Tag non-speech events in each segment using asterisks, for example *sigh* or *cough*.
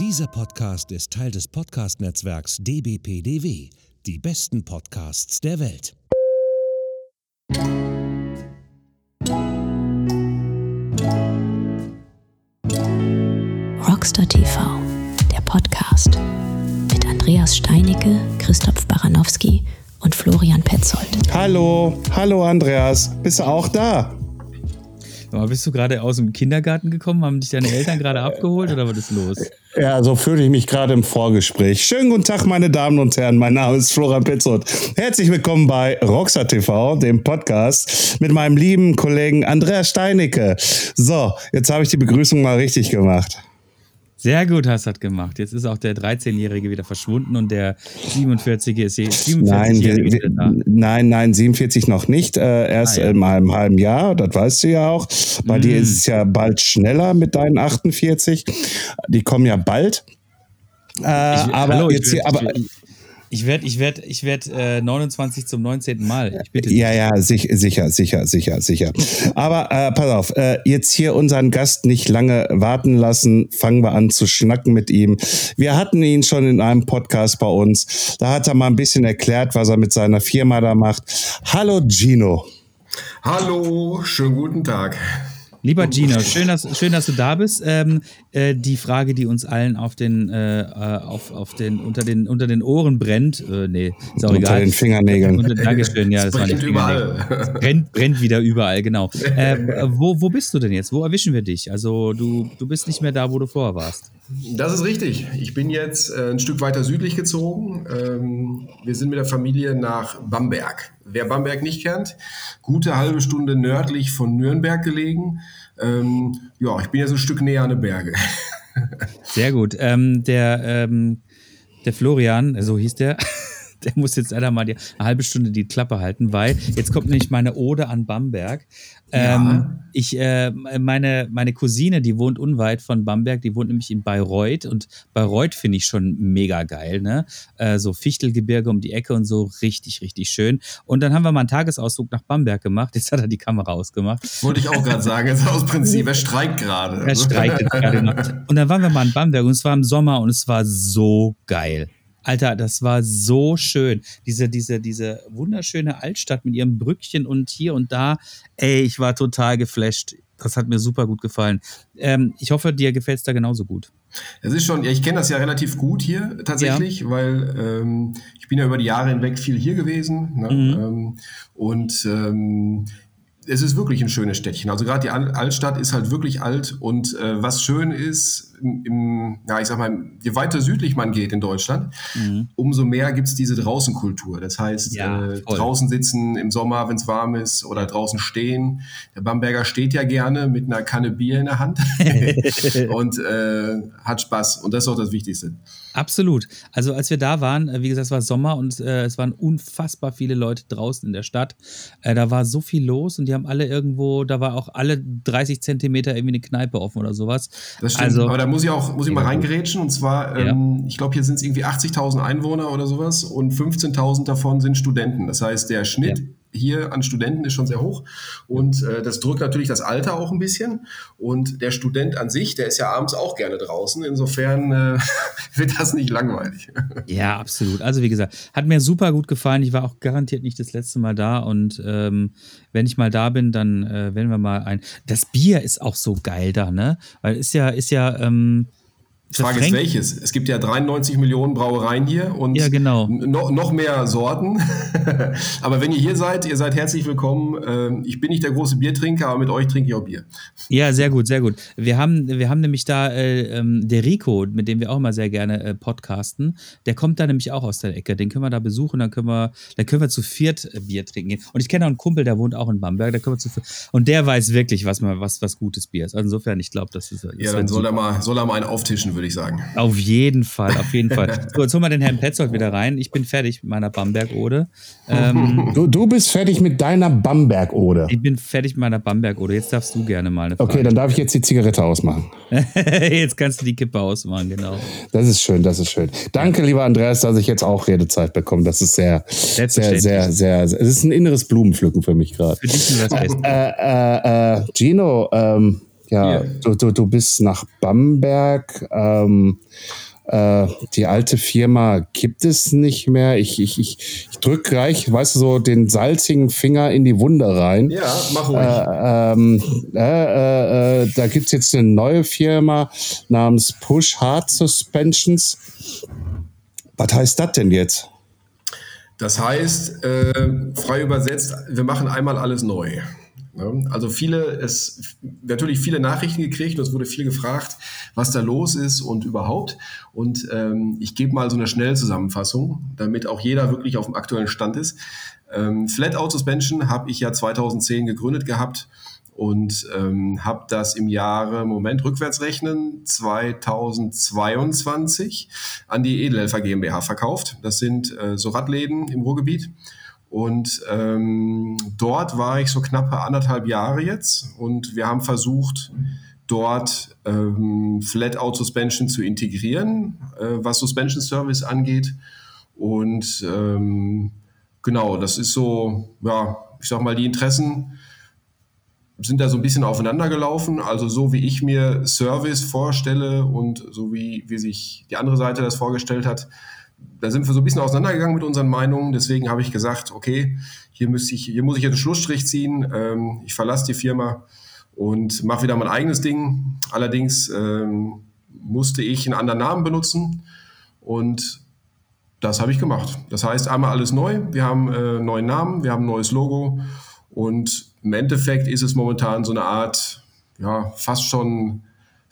Dieser Podcast ist Teil des Podcast-Netzwerks dbpdw. Die besten Podcasts der Welt. Rockstar TV, der Podcast mit Andreas Steinecke, Christoph Baranowski und Florian Petzold. Hallo, hallo Andreas, bist du auch da? Aber bist du gerade aus dem Kindergarten gekommen? Haben dich deine Eltern gerade *laughs* abgeholt oder was ist los? Ja, so fühle ich mich gerade im Vorgespräch. Schönen guten Tag, meine Damen und Herren. Mein Name ist Florian Petzold. Herzlich willkommen bei Rockstar TV, dem Podcast mit meinem lieben Kollegen Andreas Steinecke. So, jetzt habe ich die Begrüßung mal richtig gemacht. Sehr gut hast du das gemacht. Jetzt ist auch der 13-Jährige wieder verschwunden und der 47 ist 47 nein, wir, da. nein, nein, 47 noch nicht. Äh, erst ah, ja. in einem halben Jahr, das weißt du ja auch. Bei mm. dir ist es ja bald schneller mit deinen 48. Die kommen ja bald. Äh, aber hallo, jetzt hier, aber, ich werde ich werd, ich werd, äh, 29 zum 19. Mal. Ich bitte dich. Ja, ja, sich, sicher, sicher, sicher, sicher. Aber äh, pass auf, äh, jetzt hier unseren Gast nicht lange warten lassen. Fangen wir an zu schnacken mit ihm. Wir hatten ihn schon in einem Podcast bei uns. Da hat er mal ein bisschen erklärt, was er mit seiner Firma da macht. Hallo Gino. Hallo, schönen guten Tag. Lieber Gino, schön, dass, schön, dass du da bist. Ähm, äh, die Frage, die uns allen auf den, äh, auf, auf den, unter, den, unter den Ohren brennt, äh, nee, ist auch unter egal. den Fingernägeln. Unter, Dankeschön, ja, das brennt überall. Brennt, brennt wieder überall, genau. Äh, wo, wo bist du denn jetzt? Wo erwischen wir dich? Also du, du bist nicht mehr da, wo du vorher warst. Das ist richtig. Ich bin jetzt äh, ein Stück weiter südlich gezogen. Ähm, wir sind mit der Familie nach Bamberg. Wer Bamberg nicht kennt, gute halbe Stunde nördlich von Nürnberg gelegen. Ähm, ja, ich bin jetzt ein Stück näher an den Berge. Sehr gut. Ähm, der, ähm, der Florian, so hieß der, der muss jetzt leider mal die, eine halbe Stunde die Klappe halten, weil jetzt kommt nämlich meine Ode an Bamberg. Ja. Ähm, ich, äh, meine, meine Cousine, die wohnt unweit von Bamberg, die wohnt nämlich in Bayreuth und Bayreuth finde ich schon mega geil, ne? Äh, so Fichtelgebirge um die Ecke und so richtig, richtig schön. Und dann haben wir mal einen Tagesausflug nach Bamberg gemacht. Jetzt hat er die Kamera ausgemacht. Wollte ich auch gerade sagen, jetzt aus Prinzip, er streikt gerade. Er streikt gerade noch. Und dann waren wir mal in Bamberg und es war im Sommer und es war so geil. Alter, das war so schön. Diese, diese, diese wunderschöne Altstadt mit ihrem Brückchen und hier und da. Ey, ich war total geflasht. Das hat mir super gut gefallen. Ähm, ich hoffe, dir gefällt es da genauso gut. Es ist schon, ja, ich kenne das ja relativ gut hier tatsächlich, ja. weil ähm, ich bin ja über die Jahre hinweg viel hier gewesen. Ne? Mhm. Ähm, und ähm, es ist wirklich ein schönes Städtchen. Also gerade die Altstadt ist halt wirklich alt und äh, was schön ist, im, im, ja, ich sag mal, je weiter südlich man geht in Deutschland, mhm. umso mehr gibt's diese Draußenkultur. Das heißt, ja, äh, draußen sitzen im Sommer, wenn es warm ist, oder draußen stehen. Der Bamberger steht ja gerne mit einer Kanne Bier in der Hand *laughs* und äh, hat Spaß. Und das ist auch das Wichtigste. Absolut. Also als wir da waren, äh, wie gesagt, es war Sommer und äh, es waren unfassbar viele Leute draußen in der Stadt. Äh, da war so viel los und die haben alle irgendwo, da war auch alle 30 Zentimeter irgendwie eine Kneipe offen oder sowas. Das stimmt. Also, Aber da muss ich auch, muss ich mal reingerätschen und zwar, ähm, ja. ich glaube, hier sind es irgendwie 80.000 Einwohner oder sowas und 15.000 davon sind Studenten. Das heißt, der Schnitt ja hier an Studenten ist schon sehr hoch und äh, das drückt natürlich das Alter auch ein bisschen und der Student an sich, der ist ja abends auch gerne draußen, insofern äh, *laughs* wird das nicht langweilig. *laughs* Ja, absolut. Also wie gesagt, hat mir super gut gefallen. Ich war auch garantiert nicht das letzte Mal da und ähm, wenn ich mal da bin, dann äh, werden wir mal ein. Das Bier ist auch so geil da, ne? Weil ist ja, ist ja, ähm, die Frage ist welches? Es gibt ja 93 Millionen Brauereien hier und ja, genau. no, noch mehr Sorten. *laughs* aber wenn ihr hier seid, ihr seid herzlich willkommen. Ähm, ich bin nicht der große Biertrinker, aber mit euch trinke ich auch Bier. Ja, sehr gut, sehr gut. Wir haben, wir haben nämlich da äh, ähm, der Rico, mit dem wir auch mal sehr gerne äh, podcasten. Der kommt da nämlich auch aus der Ecke. Den können wir da besuchen, dann können wir, dann können wir zu viert äh, Bier trinken. Und ich kenne auch einen Kumpel, der wohnt auch in Bamberg. Da können wir zu viert. Und der weiß wirklich, was, man, was, was gutes Bier ist. Also insofern, ich glaube, das ist. Das ja, dann soll er, mal, soll er mal einen auftischen, würde würde ich sagen. Auf jeden Fall, auf jeden Fall. *laughs* So, jetzt holen wir den Herrn Petzold wieder rein. Ich bin fertig mit meiner Bamberg-Ode. Ähm, du, du bist fertig mit deiner Bamberg-Ode. Ich bin fertig mit meiner Bamberg-Ode. Jetzt darfst du gerne mal eine Frage. Okay, dann darf ich jetzt die Zigarette ausmachen. *laughs* jetzt kannst du die Kippe ausmachen, genau. Das ist schön, das ist schön. Danke, lieber Andreas, dass ich jetzt auch Redezeit bekomme. Das ist sehr, sehr, sehr, sehr, sehr, es ist ein inneres Blumenpflücken für mich gerade. Für dich ist das Beste. Äh, äh, äh, Gino, ähm, ja, du, du, du bist nach Bamberg. Ähm, äh, die alte Firma gibt es nicht mehr. Ich, ich, ich, ich drücke gleich, weißt du, so den salzigen Finger in die Wunde rein. Ja, mach ruhig. Äh, ähm, äh, äh, da gibt es jetzt eine neue Firma namens Push Hard Suspensions. Was heißt das denn jetzt? Das heißt, äh, frei übersetzt, wir machen einmal alles neu. Ne? Also viele, es natürlich viele Nachrichten gekriegt und es wurde viel gefragt, was da los ist und überhaupt. Und ähm, ich gebe mal so eine Schnellzusammenfassung, damit auch jeder wirklich auf dem aktuellen Stand ist. Ähm, Flat Out Suspension habe ich ja 2010 gegründet gehabt und ähm, habe das im Jahre, Moment, rückwärts rechnen, 2022 an die Edelhelfer GmbH verkauft. Das sind äh, so Radläden im Ruhrgebiet. Und ähm, dort war ich so knappe anderthalb Jahre jetzt und wir haben versucht, dort ähm, Flat Out Suspension zu integrieren, äh, was Suspension Service angeht. Und ähm, genau, das ist so, ja, ich sag mal, die Interessen sind da so ein bisschen aufeinander gelaufen. Also so wie ich mir Service vorstelle und so wie, wie sich die andere Seite das vorgestellt hat, da sind wir so ein bisschen auseinandergegangen mit unseren Meinungen. Deswegen habe ich gesagt, okay, hier, müsste ich, hier muss ich jetzt einen Schlussstrich ziehen. Ähm, ich verlasse die Firma und mache wieder mein eigenes Ding. Allerdings ähm, musste ich einen anderen Namen benutzen und das habe ich gemacht. Das heißt, einmal alles neu. Wir haben äh, neuen Namen, wir haben ein neues Logo und im Endeffekt ist es momentan so eine Art, ja, fast schon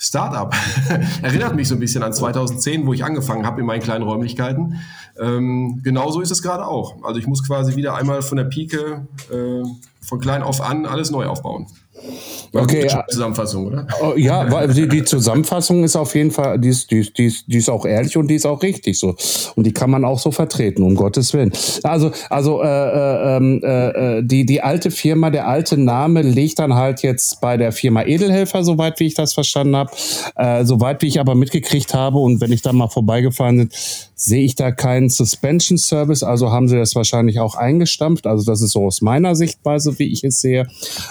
Startup. *laughs* Erinnert mich so ein bisschen an 2010, wo ich angefangen habe in meinen kleinen Räumlichkeiten. Ähm, genauso ist es gerade auch. Also ich muss quasi wieder einmal von der Pike, äh, von klein auf an, alles neu aufbauen. War okay, ja. Zusammenfassung, oder? Oh, ja, *laughs* weil die, die, Zusammenfassung ist auf jeden Fall, die ist, die, ist, die, ist, die ist auch ehrlich und die ist auch richtig so. Und die kann man auch so vertreten, um Gottes Willen. Also, also äh, äh, ähm, äh, äh, die, die alte Firma, der alte Name liegt dann halt jetzt bei der Firma Edelhelfer, soweit wie ich das verstanden habe. Äh, soweit wie ich aber mitgekriegt habe und wenn ich da mal vorbeigefahren bin, sehe ich da keinen Suspension Service. Also haben sie das wahrscheinlich auch eingestampft. Also das ist so aus meiner Sichtweise, wie ich es sehe.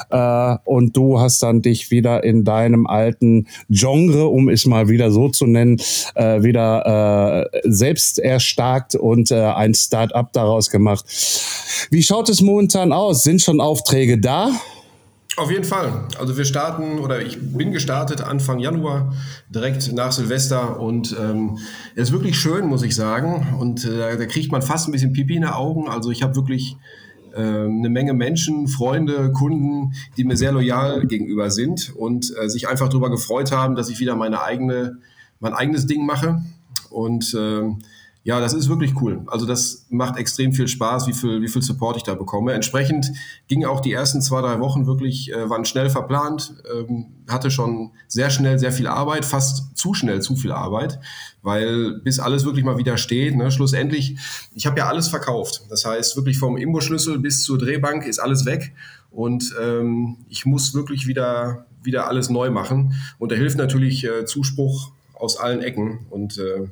Äh, und du hast dann dich wieder in deinem alten Genre, um es mal wieder so zu nennen, äh, wieder äh, selbst erstarkt und äh, ein Start-up daraus gemacht. Wie schaut es momentan aus? Sind schon Aufträge da? Auf jeden Fall. Also wir starten oder ich bin gestartet Anfang Januar, direkt nach Silvester und ähm, es ist wirklich schön, muss ich sagen. Und äh, da kriegt man fast ein bisschen Pipi in den Augen. Also ich habe wirklich eine Menge Menschen, Freunde, Kunden, die mir sehr loyal gegenüber sind und äh, sich einfach darüber gefreut haben, dass ich wieder meine eigene, mein eigenes Ding mache. Und ähm, ja, das ist wirklich cool. Also das macht extrem viel Spaß, wie viel, wie viel Support ich da bekomme. Entsprechend gingen auch die ersten zwei, drei Wochen wirklich, äh, waren schnell verplant, ähm, hatte schon sehr schnell sehr viel Arbeit, fast zu schnell zu viel Arbeit, weil bis alles wirklich mal wieder steht, ne, schlussendlich, ich habe ja alles verkauft. Das heißt, wirklich vom Imbusschlüssel bis zur Drehbank ist alles weg und ähm, ich muss wirklich wieder, wieder alles neu machen. Und da hilft natürlich äh, Zuspruch aus allen Ecken und äh,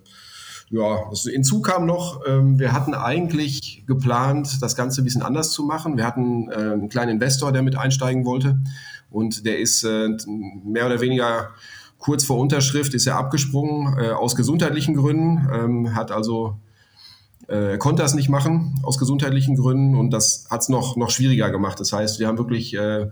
ja, hinzu kam noch, ähm, wir hatten eigentlich geplant, das Ganze ein bisschen anders zu machen. Wir hatten äh, einen kleinen Investor, der mit einsteigen wollte und der ist äh, mehr oder weniger kurz vor Unterschrift ist er abgesprungen äh, aus gesundheitlichen Gründen, ähm, hat also äh, konnte das nicht machen aus gesundheitlichen Gründen und das hat es noch, noch schwieriger gemacht. Das heißt, wir haben wirklich äh,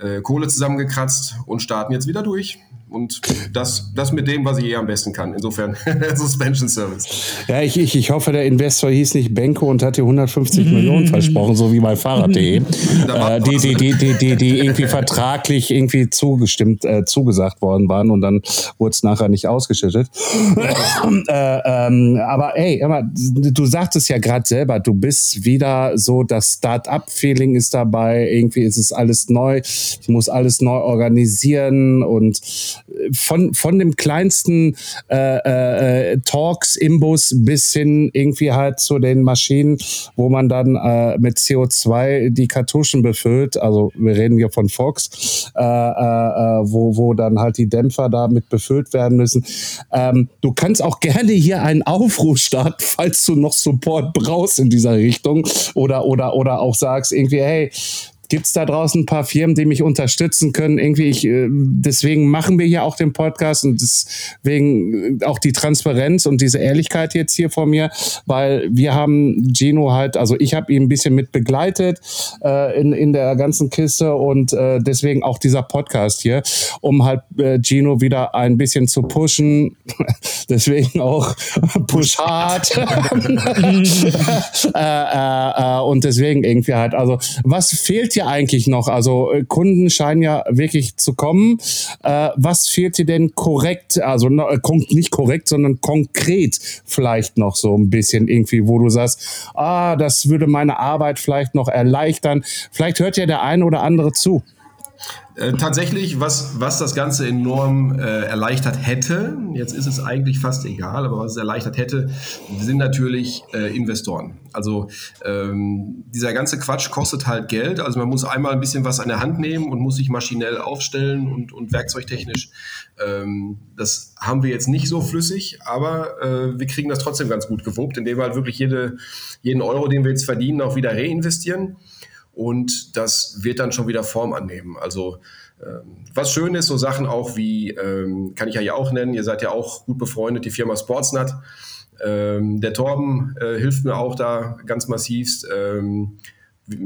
äh, Kohle zusammengekratzt und starten jetzt wieder durch. Und das, das mit dem, was ich eh am besten kann. Insofern *laughs* Suspension Service. Ja, ich, ich, ich hoffe, der Investor hieß nicht Benko und hat dir 150 Millionen versprochen, so wie bei Fahrrad.de. *laughs* äh, die, die, die, die, die, die irgendwie vertraglich irgendwie zugestimmt, äh, zugesagt worden waren und dann wurde es nachher nicht ausgeschüttet. äh, ähm, aber ey, immer, du sagtest ja gerade selber, du bist wieder so, das Start-up-Feeling ist dabei, irgendwie ist es alles neu, muss alles neu organisieren und von, von dem kleinsten äh, äh, Talks im Bus bis hin irgendwie halt zu den Maschinen, wo man dann äh, mit CO2 die Kartuschen befüllt. Also wir reden hier von Fox, äh, äh, äh, wo, wo dann halt die Dämpfer damit befüllt werden müssen. Ähm, du kannst auch gerne hier einen Aufruf starten, falls du noch Support brauchst in dieser Richtung oder, oder, oder auch sagst irgendwie, hey, gibt es da draußen ein paar Firmen, die mich unterstützen können? Irgendwie, ich, äh, deswegen machen wir hier auch den Podcast und deswegen äh, auch die Transparenz und diese Ehrlichkeit jetzt hier vor mir, weil wir haben Gino halt, also ich habe ihn ein bisschen mit begleitet äh, in, in der ganzen Kiste und äh, deswegen auch dieser Podcast hier, um halt äh, Gino wieder ein bisschen zu pushen. *laughs* deswegen auch *laughs* Push Hard. *laughs* äh, und deswegen irgendwie halt, also was fehlt dir eigentlich noch? Also äh, Kunden scheinen ja wirklich zu kommen. Äh, was fehlt dir denn korrekt, also äh, nicht korrekt, sondern konkret vielleicht noch so ein bisschen irgendwie, wo du sagst, ah, das würde meine Arbeit vielleicht noch erleichtern. Vielleicht hört ja der eine oder andere zu. Äh, tatsächlich, was, was das Ganze enorm äh, erleichtert hätte, jetzt ist es eigentlich fast egal, aber was es erleichtert hätte, sind natürlich äh, Investoren. Also ähm, dieser ganze Quatsch kostet halt Geld. Also man muss einmal ein bisschen was an der Hand nehmen und muss sich maschinell aufstellen und, und werkzeugtechnisch. Ähm, das haben wir jetzt nicht so flüssig, aber äh, wir kriegen das trotzdem ganz gut gewuppt, indem wir halt wirklich jede, jeden Euro, den wir jetzt verdienen, auch wieder reinvestieren und das wird dann schon wieder Form annehmen. Also ähm, was schön ist, so Sachen auch wie, ähm, kann ich ja hier auch nennen, ihr seid ja auch gut befreundet, die Firma Sportsnut. Ähm, der Torben äh, hilft mir auch da ganz massivst. Ähm,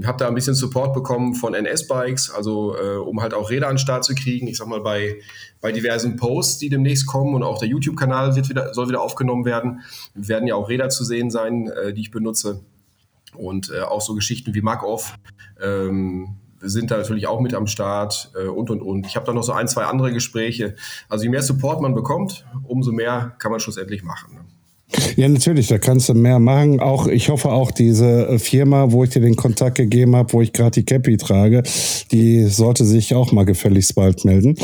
habe da ein bisschen Support bekommen von NS-Bikes, also äh, um halt auch Räder an den Start zu kriegen. Ich sag mal, bei, bei diversen Posts, die demnächst kommen und auch der YouTube-Kanal wieder, soll wieder aufgenommen werden, werden ja auch Räder zu sehen sein, äh, die ich benutze. Und äh, auch so Geschichten wie Mark-Off ähm, sind da natürlich auch mit am Start äh, und und und. Ich habe da noch so ein, zwei andere Gespräche. Also je mehr Support man bekommt, umso mehr kann man schlussendlich machen. Ne? Ja, natürlich, da kannst du mehr machen. Auch ich hoffe auch diese äh, Firma, wo ich dir den Kontakt gegeben habe, wo ich gerade die Cappy trage, die sollte sich auch mal gefälligst bald melden.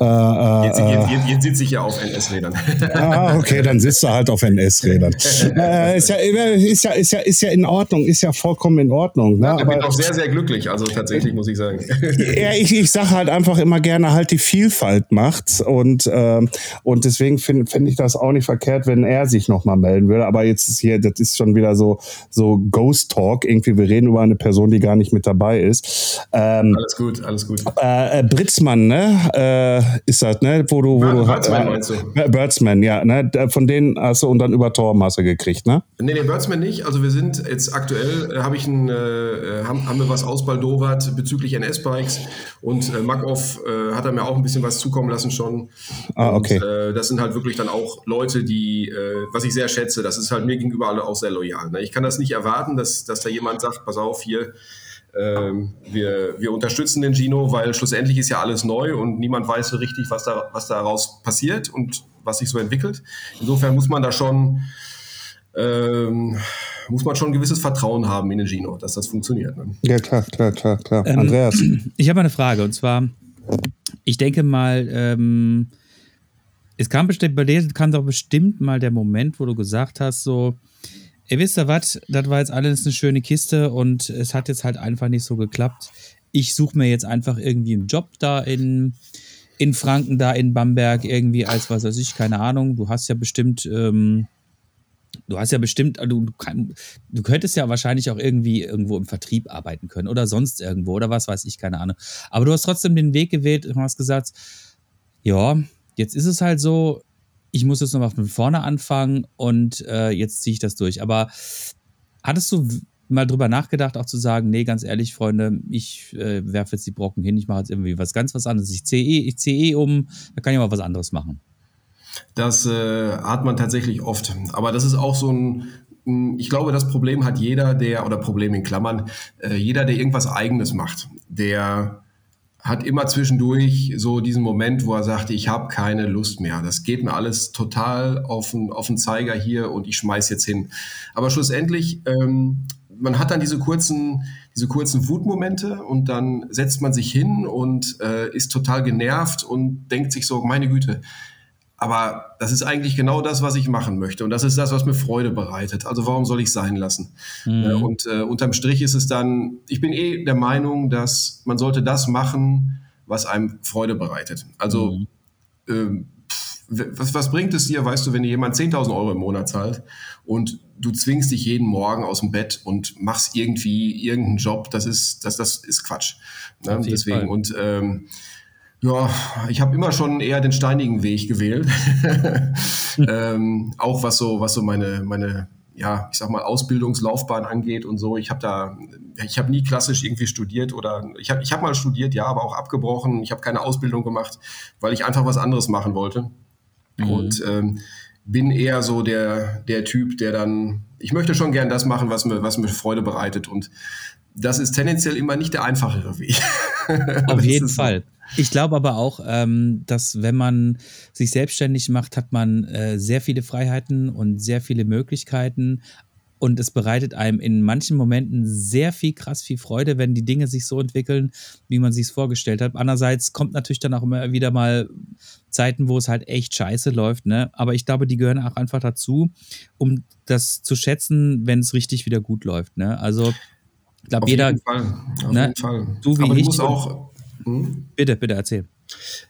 Äh, äh, jetzt, jetzt, jetzt, jetzt sitze ich ja auf NS-Rädern. *laughs* ah, okay, dann sitzt du halt auf NS-Rädern. äh, ist, ja, ist, ja, ist, ja, ist ja in Ordnung, ist ja vollkommen in Ordnung. Ne? Ja, ich bin auch sehr, sehr glücklich, also tatsächlich muss ich sagen. *laughs* ja, ich, ich sage halt einfach immer gerne halt die Vielfalt macht und, äh, und deswegen finde find ich das auch nicht verkehrt, wenn er sich nochmal melden würde. Aber jetzt ist hier, das ist schon wieder so, so Ghost Talk. Irgendwie, wir reden über eine Person, die gar nicht mit dabei ist. Ähm, alles gut, alles gut. Äh, äh Britzmann, ne? Äh, ist das, ne? Wo du, wo ja, du Birdsman äh, meinst du? Birdsman, ja, ne? Von denen hast du und dann über Torben hast du gekriegt, ne? Nee, nee, Birdsman nicht. Also wir sind jetzt aktuell, äh, habe ich ein, äh, haben, haben wir was ausbaldowert bezüglich NS-Bikes und äh, Makov äh, hat er mir auch ein bisschen was zukommen lassen schon. Ah, okay. Und, äh, das sind halt wirklich dann auch Leute, die, äh, was ich sehr schätze, das ist halt mir gegenüber alle auch sehr loyal. Ne? Ich kann das nicht erwarten, dass, dass da jemand sagt, pass auf, hier, ähm, wir, wir unterstützen den Gino, weil schlussendlich ist ja alles neu und niemand weiß so richtig, was, da, was daraus passiert und was sich so entwickelt. Insofern muss man da schon ähm, muss man schon ein gewisses Vertrauen haben in den Gino, dass das funktioniert. Ne? Ja, klar, klar, klar, klar. Ähm, Andreas. *clears throat* Ich habe eine Frage und zwar, ich denke mal, ähm, es kam bestimmt, bei dir kam doch bestimmt mal der Moment, wo du gesagt hast, so, ihr wisst ja was, das war jetzt alles eine schöne Kiste und es hat jetzt halt einfach nicht so geklappt. Ich suche mir jetzt einfach irgendwie einen Job da in, in Franken, da in Bamberg, irgendwie als was weiß ich, keine Ahnung. Du hast ja bestimmt, ähm, du hast ja bestimmt, du, du, kann, du könntest ja wahrscheinlich auch irgendwie irgendwo im Vertrieb arbeiten können oder sonst irgendwo oder was weiß ich, keine Ahnung. Aber du hast trotzdem den Weg gewählt und hast gesagt, ja, Jetzt ist es halt so, ich muss jetzt nochmal von vorne anfangen und äh, jetzt ziehe ich das durch. Aber hattest du mal drüber nachgedacht, auch zu sagen, nee, ganz ehrlich, Freunde, ich äh, werfe jetzt die Brocken hin, ich mache jetzt irgendwie was ganz was anderes. Ich ziehe eh, ich eh um, da kann ich mal was anderes machen. Das äh, hat man tatsächlich oft. Aber das ist auch so ein, ich glaube, das Problem hat jeder, der, oder Problem in Klammern, äh, jeder, der irgendwas Eigenes macht, der hat immer zwischendurch so diesen Moment, wo er sagte, ich habe keine Lust mehr. Das geht mir alles total auf den, auf den Zeiger hier und ich schmeiß jetzt hin. Aber schlussendlich, ähm, man hat dann diese kurzen, diese kurzen Wutmomente und dann setzt man sich hin und äh, ist total genervt und denkt sich so, meine Güte, aber das ist eigentlich genau das, was ich machen möchte. Und das ist das, was mir Freude bereitet. Also warum soll ich sein lassen? Mhm. Äh, und äh, unterm Strich ist es dann, ich bin eh der Meinung, dass man sollte das machen, was einem Freude bereitet. Also mhm. ähm, was, was bringt es dir, weißt du, wenn dir jemand 10.000 Euro im Monat zahlt und du zwingst dich jeden Morgen aus dem Bett und machst irgendwie irgendeinen Job, das ist, das, das ist Quatsch. Ne? Deswegen, Fall. und ähm, ja, ich habe immer schon eher den steinigen Weg gewählt. *laughs* *laughs* ähm, auch was so, was so meine, meine, ja, ich sag mal, Ausbildungslaufbahn angeht und so. Ich habe da, ich habe nie klassisch irgendwie studiert oder ich habe ich hab mal studiert, ja, aber auch abgebrochen. Ich habe keine Ausbildung gemacht, weil ich einfach was anderes machen wollte. Mhm. Und ähm, bin eher so der, der Typ, der dann, ich möchte schon gern das machen, was mir, was mir Freude bereitet. Und das ist tendenziell immer nicht der einfachere Weg. *laughs* Auf jeden Fall. Ich glaube aber auch, ähm, dass wenn man sich selbstständig macht, hat man äh, sehr viele Freiheiten und sehr viele Möglichkeiten. Und es bereitet einem in manchen Momenten sehr viel krass viel Freude, wenn die Dinge sich so entwickeln, wie man sich es vorgestellt hat. Andererseits kommt natürlich dann auch immer wieder mal Zeiten, wo es halt echt scheiße läuft. Ne? Aber ich glaube, die gehören auch einfach dazu, um das zu schätzen, wenn es richtig wieder gut läuft. Ne? Also ich glaube, jeder. Jeden Fall. Auf ne? jeden Fall. Du wie Aber ich. Muss auch, hm? Bitte, bitte erzähl.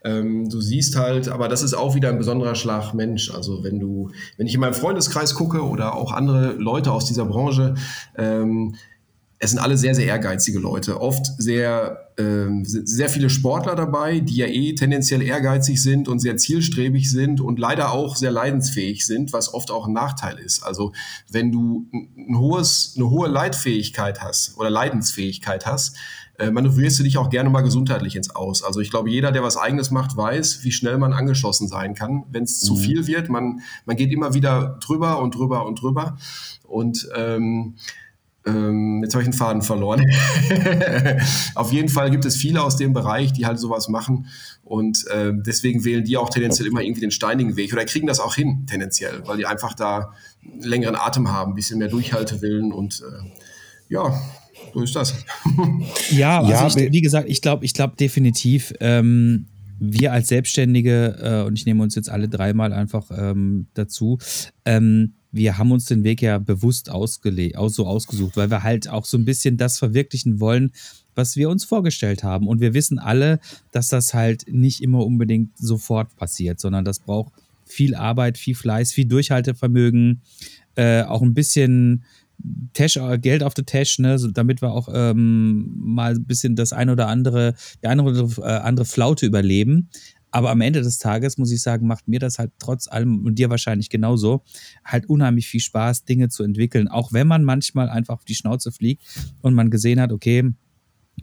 Ähm, du siehst halt, aber das ist auch wieder ein besonderer Schlag Mensch. Also wenn du, wenn ich in meinem Freundeskreis gucke oder auch andere Leute aus dieser Branche, ähm, es sind alle sehr, sehr ehrgeizige Leute. Oft sehr, ähm, sehr viele Sportler dabei, die ja eh tendenziell ehrgeizig sind und sehr zielstrebig sind und leider auch sehr leidensfähig sind, was oft auch ein Nachteil ist. Also wenn du ein hohes, eine hohe Leitfähigkeit hast oder Leidensfähigkeit hast, äh, manövrierst du dich auch gerne mal gesundheitlich ins Aus. Also ich glaube, jeder, der was eigenes macht, weiß, wie schnell man angeschossen sein kann, wenn es mhm. zu viel wird. Man, man geht immer wieder drüber und drüber und drüber. Und ähm, ähm, jetzt habe ich einen Faden verloren. *laughs* Auf jeden Fall gibt es viele aus dem Bereich, die halt sowas machen. Und äh, deswegen wählen die auch tendenziell immer irgendwie den steinigen Weg oder kriegen das auch hin, tendenziell, weil die einfach da längeren Atem haben, ein bisschen mehr Durchhaltewillen und äh, ja, so ist das. ja, also ja, ich, wie gesagt, ich glaube, ich glaube definitiv, ähm, wir als Selbstständige, äh, und ich nehme uns jetzt alle dreimal einfach ähm, dazu, ähm, wir haben uns den Weg ja bewusst ausgelegt, aus, so ausgesucht, weil wir halt auch so ein bisschen das verwirklichen wollen, was wir uns vorgestellt haben. Und wir wissen alle, dass das halt nicht immer unbedingt sofort passiert, sondern das braucht viel Arbeit, viel Fleiß, viel Durchhaltevermögen, äh, auch ein bisschen Tash, äh, Geld auf der Tash, ne, so, damit wir auch ähm, mal ein bisschen das eine oder andere, die eine oder andere Flaute überleben. Aber am Ende des Tages muss ich sagen, macht mir das halt trotz allem und dir wahrscheinlich genauso halt unheimlich viel Spaß, Dinge zu entwickeln. Auch wenn man manchmal einfach auf die Schnauze fliegt und man gesehen hat, okay,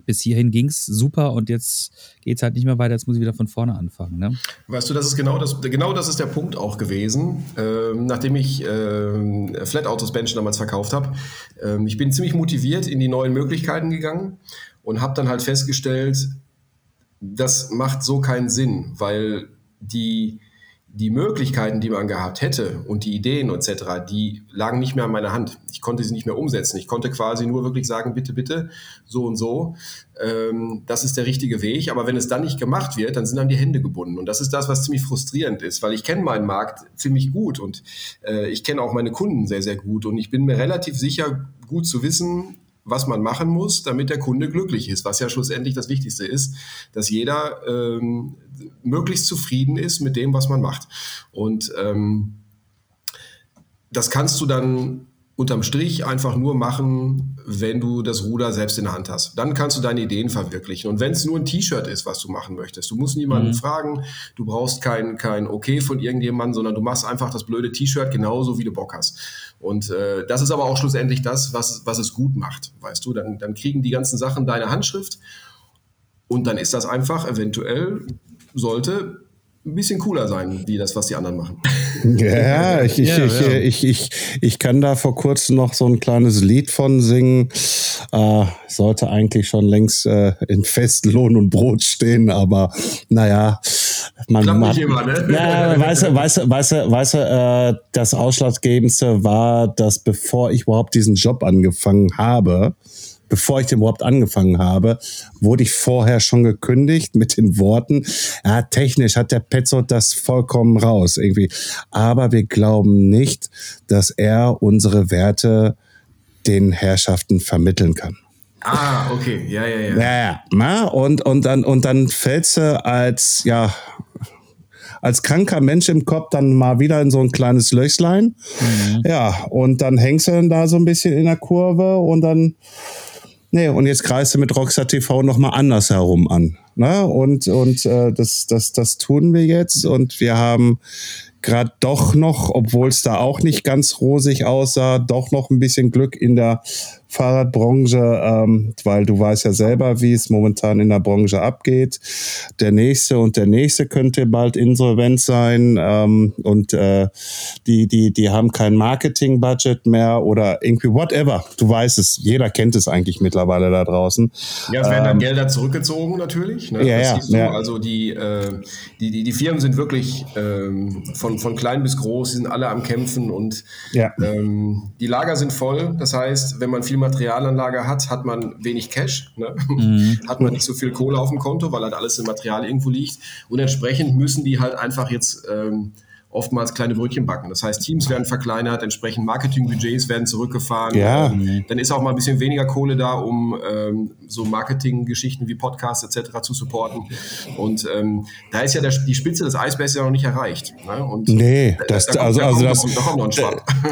bis hierhin ging es super und jetzt geht es halt nicht mehr weiter, jetzt muss ich wieder von vorne anfangen. Ne? Weißt du, das ist genau das, genau das ist der Punkt auch gewesen, ähm, nachdem ich ähm, Flat Autos Bench damals verkauft habe. Ähm, ich bin ziemlich motiviert in die neuen Möglichkeiten gegangen und habe dann halt festgestellt, das macht so keinen Sinn, weil die die Möglichkeiten, die man gehabt hätte und die Ideen etc., die lagen nicht mehr an meiner Hand. Ich konnte sie nicht mehr umsetzen. Ich konnte quasi nur wirklich sagen, bitte, bitte, so und so. Ähm, das ist der richtige Weg. Aber wenn es dann nicht gemacht wird, dann sind dann die Hände gebunden. Und das ist das, was ziemlich frustrierend ist, weil ich kenne meinen Markt ziemlich gut und äh, ich kenne auch meine Kunden sehr, sehr gut. Und ich bin mir relativ sicher, gut zu wissen, was man machen muss, damit der Kunde glücklich ist, was ja schlussendlich das Wichtigste ist, dass jeder ähm, möglichst zufrieden ist mit dem, was man macht. Und ähm, das kannst du dann unterm Strich einfach nur machen, wenn du das Ruder selbst in der Hand hast. Dann kannst du deine Ideen verwirklichen. Und wenn es nur ein T-Shirt ist, was du machen möchtest, du musst niemanden mhm. fragen, du brauchst kein, kein Okay von irgendjemandem, sondern du machst einfach das blöde T-Shirt genauso, wie du Bock hast. Und äh, das ist aber auch schlussendlich das, was, was es gut macht, weißt du. Dann, dann kriegen die ganzen Sachen deine Handschrift und dann ist das einfach eventuell, sollte ein bisschen cooler sein, wie das, was die anderen machen. *laughs* Ja, ich, ich, ja, ich, ja. ich, ich, ich kann da vor kurzem noch so ein kleines Lied von singen. Äh, sollte eigentlich schon längst äh, in fest Lohn und Brot stehen, aber naja, man macht. Immer, ne? Ja, weißt du, weißt du, weißt du, weißt du äh, das Ausschlaggebendste war, dass bevor ich überhaupt diesen Job angefangen habe, bevor ich den überhaupt angefangen habe, wurde ich vorher schon gekündigt mit den Worten, ja, technisch hat der Petzold das vollkommen raus irgendwie. Aber wir glauben nicht, dass er unsere Werte den Herrschaften vermitteln kann. Ah, okay, ja, ja, ja. Ja, ja. Und, und dann, und dann fällst du als, ja, als kranker Mensch im Kopf dann mal wieder in so ein kleines Löchlein. Mhm. Ja, und dann hängst du dann da so ein bisschen in der Kurve und dann, nee, und jetzt kreist du mit Rockstar TV nochmal anders herum an. Ne? Und, und äh, das, das, das tun wir jetzt und wir haben gerade doch noch, obwohl es da auch nicht ganz rosig aussah, doch noch ein bisschen Glück in der Fahrradbranche, ähm, weil du weißt ja selber, wie es momentan in der Branche abgeht. Der nächste und der nächste könnte bald insolvent sein ähm, und äh, die, die, die haben kein Marketing-Budget mehr oder irgendwie whatever. Du weißt es, jeder kennt es eigentlich mittlerweile da draußen. Ja, es werden dann ähm, Gelder zurückgezogen natürlich. Ne? Ja, ja, ja, Also die, äh, die, die, die Firmen sind wirklich ähm, von, von klein bis groß, sie sind alle am Kämpfen und ja. ähm, die Lager sind voll. Das heißt, wenn man viel Materialanlage hat, hat man wenig Cash, ne? mhm. hat man nicht so viel Kohle auf dem Konto, weil halt alles im Material irgendwo liegt. Und entsprechend müssen die halt einfach jetzt ähm, oftmals kleine Brötchen backen. Das heißt, Teams werden verkleinert, entsprechend Marketingbudgets werden zurückgefahren. Ja. Ähm, dann ist auch mal ein bisschen weniger Kohle da, um ähm, so Marketinggeschichten wie Podcasts etc. zu supporten. Und ähm, da ist ja der, die Spitze des Eisbergs ja noch nicht erreicht. Ne? Und nee, das, da, also, also das,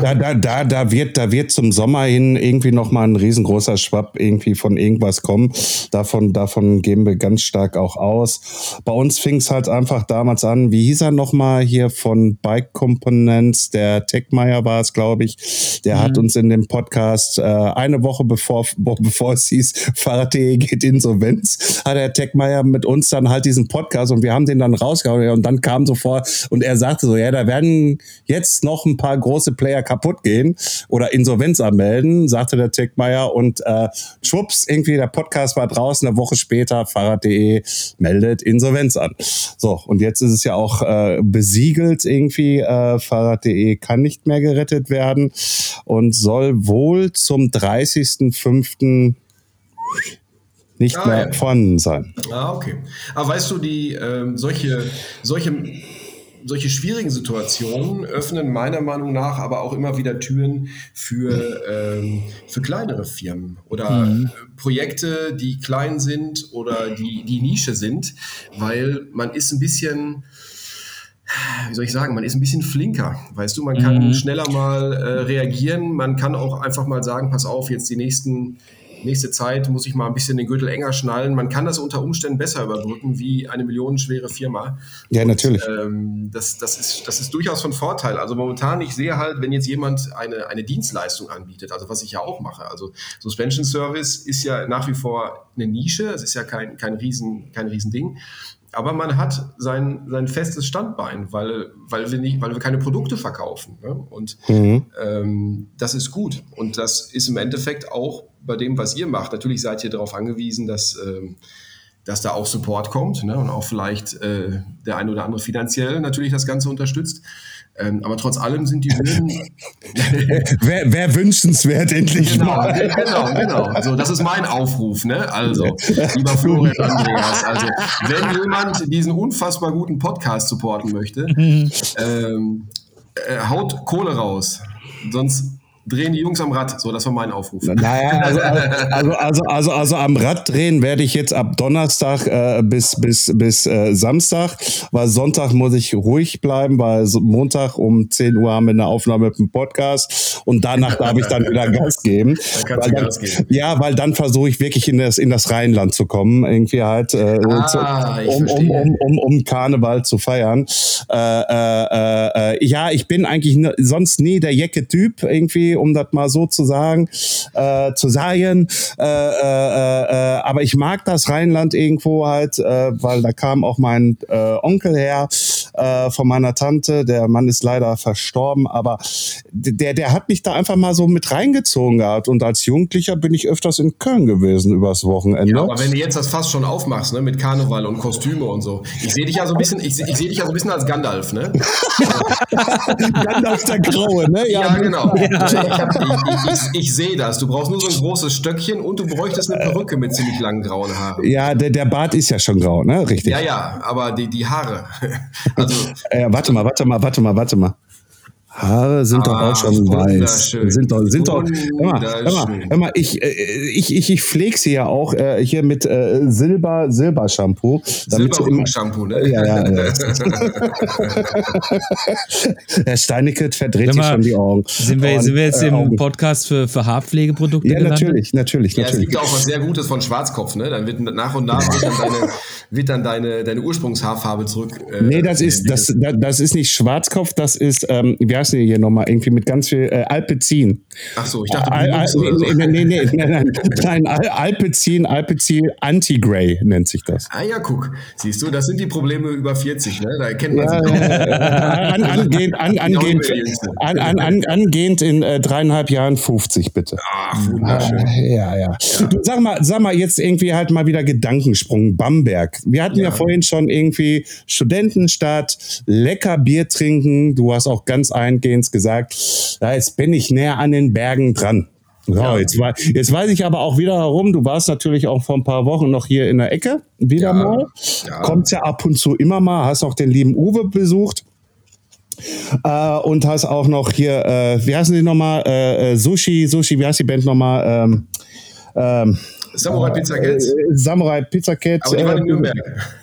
da, da, da, da, wird, da wird zum Sommer hin irgendwie nochmal ein riesengroßer Schwapp irgendwie von irgendwas kommen. Davon, davon gehen wir ganz stark auch aus. Bei uns fing es halt einfach damals an, wie hieß er nochmal hier von Bike Components, der Techmeier war es, glaube ich, der mhm. hat uns in dem Podcast äh, eine Woche bevor, bevor es hieß, Fahrrad.de geht insolvenz, hat der Techmeier mit uns dann halt diesen Podcast und wir haben den dann rausgehauen und dann kam sofort und er sagte so, ja, da werden jetzt noch ein paar große Player kaputt gehen oder Insolvenz anmelden, sagte der Techmeier und äh, schwupps, irgendwie der Podcast war draußen, eine Woche später, Fahrrad.de meldet Insolvenz an. So, und jetzt ist es ja auch äh, besiegelt irgendwie irgendwie. Äh, Fahrrad.de kann nicht mehr gerettet werden und soll wohl zum 30.05. nicht ah, mehr ja. vorhanden sein. Ah, okay. Aber weißt du, die ähm, solche, solche solche schwierigen Situationen öffnen meiner Meinung nach aber auch immer wieder Türen für, ähm, für kleinere Firmen oder mhm. Projekte, die klein sind oder die, die Nische sind, weil man ist ein bisschen, wie soll ich sagen, man ist ein bisschen flinker. Weißt du, man kann mhm. schneller mal äh, reagieren. Man kann auch einfach mal sagen, pass auf, jetzt die nächsten, nächste Zeit muss ich mal ein bisschen den Gürtel enger schnallen. Man kann das unter Umständen besser überbrücken wie eine millionenschwere Firma. Ja, natürlich. Und, ähm, das, das, ist, das ist durchaus von Vorteil. Also momentan, ich sehe halt, wenn jetzt jemand eine, eine Dienstleistung anbietet, also was ich ja auch mache. Also Suspension Service ist ja nach wie vor eine Nische. Es ist ja kein, kein, Riesen, kein Riesending aber man hat sein, sein festes Standbein, weil, weil, wir nicht, weil wir keine Produkte verkaufen. Ne? Und mhm. ähm, das ist gut. Und das ist im Endeffekt auch bei dem, was ihr macht. Natürlich seid ihr darauf angewiesen, dass, ähm, dass da auch Support kommt ne? und auch vielleicht äh, der eine oder andere finanziell natürlich das Ganze unterstützt. Ähm, aber trotz allem sind die Hürden. Wäre wär wünschenswert, endlich genau, mal. *laughs* Genau, genau. So, das ist mein Aufruf. Ne? Also, lieber Florian Andreas, also, wenn jemand diesen unfassbar guten Podcast supporten möchte, ähm, äh, haut Kohle raus. Sonst drehen die Jungs am Rad. So, das war mein Aufruf. Naja, also, also, also, also, also am Rad drehen werde ich jetzt ab Donnerstag äh, bis, bis, bis äh, Samstag, weil Sonntag muss ich ruhig bleiben, weil Montag um 10 Uhr haben wir eine Aufnahme mit dem Podcast und danach darf ich dann wieder Gas geben. *laughs* Da kannst du Gas geben. Ja, weil dann versuche ich wirklich in das, in das Rheinland zu kommen, irgendwie halt, äh, ah, zu, um, um, um, um, um Karneval zu feiern. Äh, äh, äh, ja, ich bin eigentlich sonst nie der Jecke-Typ irgendwie um das mal so zu sagen, äh, zu sagen. Äh, äh, äh, aber ich mag das Rheinland irgendwo halt, äh, weil da kam auch mein äh, Onkel her äh, von meiner Tante. Der Mann ist leider verstorben, aber der, der hat mich da einfach mal so mit reingezogen gehabt. Und als Jugendlicher bin ich öfters in Köln gewesen übers Wochenende. Ja, aber wenn du jetzt das fast schon aufmachst, ne, mit Karneval und Kostüme und so. Ich sehe dich ja so ein bisschen, ich, ich sehe dich ja so ein bisschen als Gandalf, ne? *laughs* Gandalf der Graue, ne? Ja, ja genau. *laughs* Ja *laughs* ich, ich, ich sehe das. Du brauchst nur so ein großes Stöckchen und du bräuchtest eine Perücke mit ziemlich langen grauen Haaren. Ja, der, der Bart ist ja schon grau, ne? Richtig. Ja, ja, aber die, die Haare. *laughs* Also, ja, warte mal, warte mal, warte mal, warte mal. Haare sind doch auch schon weiß. Sind doch, sind doch, hör mal, hör mal, hör mal ich, äh, ich, ich, ich pflege sie ja auch äh, hier mit äh, Silber, Silber-Shampoo. Silber-Shampoo, ne? Ja, ja. ja. *laughs* Herr Steinecke verdreht hier schon die Augen. Sind wir, sind wir jetzt äh, im Augen. Podcast für, für Haarpflegeprodukte Ja, gelandet? natürlich, natürlich, ja, natürlich. Es gibt auch was sehr Gutes von Schwarzkopf, ne? Dann wird nach und nach wird dann deine, wird dann deine, deine Ursprungshaarfarbe zurück. Äh, nee, das ist, das, das ist nicht Schwarzkopf, das ist, ähm, wie heißt denn hier nochmal, irgendwie mit ganz viel äh, Alpezin. Ach so, ich dachte, Al, Al, so. nee, nee, nee, nein, nein, *laughs* Al, Alpezin, Alpezin Anti-Grey nennt sich das. Ah ja, guck, siehst du, das sind die Probleme über 40, ne? Da erkennt man sich. an, angehend, an, angehend, an, an, an, angehend in äh, dreieinhalb Jahren 50, bitte. Ach, wunderschön. Ah, ja, ja. ja. Du, sag mal, sag mal, jetzt irgendwie halt mal wieder Gedankensprung, Bamberg. Wir hatten ja, ja vorhin schon irgendwie Studentenstadt, lecker Bier trinken. Du hast auch ganz eingehend gesagt, da jetzt bin ich näher an den Bergen dran. So, ja. jetzt, jetzt weiß ich aber auch wieder herum, du warst natürlich auch vor ein paar Wochen noch hier in der Ecke, wieder ja. mal. Ja. Kommst ja ab und zu immer mal, hast auch den lieben Uwe besucht. Äh, und hast auch noch hier, äh, wie heißen die nochmal? Äh, äh, Sushi, Sushi, wie heißt die Band nochmal? Ähm, ähm, Samurai Pizza Cat. Äh, Samurai Pizza Cat. Aber die waren in Nürnberg.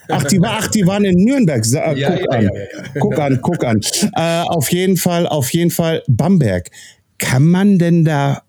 Ach, die, ach, die waren in Nürnberg. Guck, ja, an. Ja, ja, guck an, guck an. Äh, auf jeden Fall, auf jeden Fall Bamberg. Kann man denn da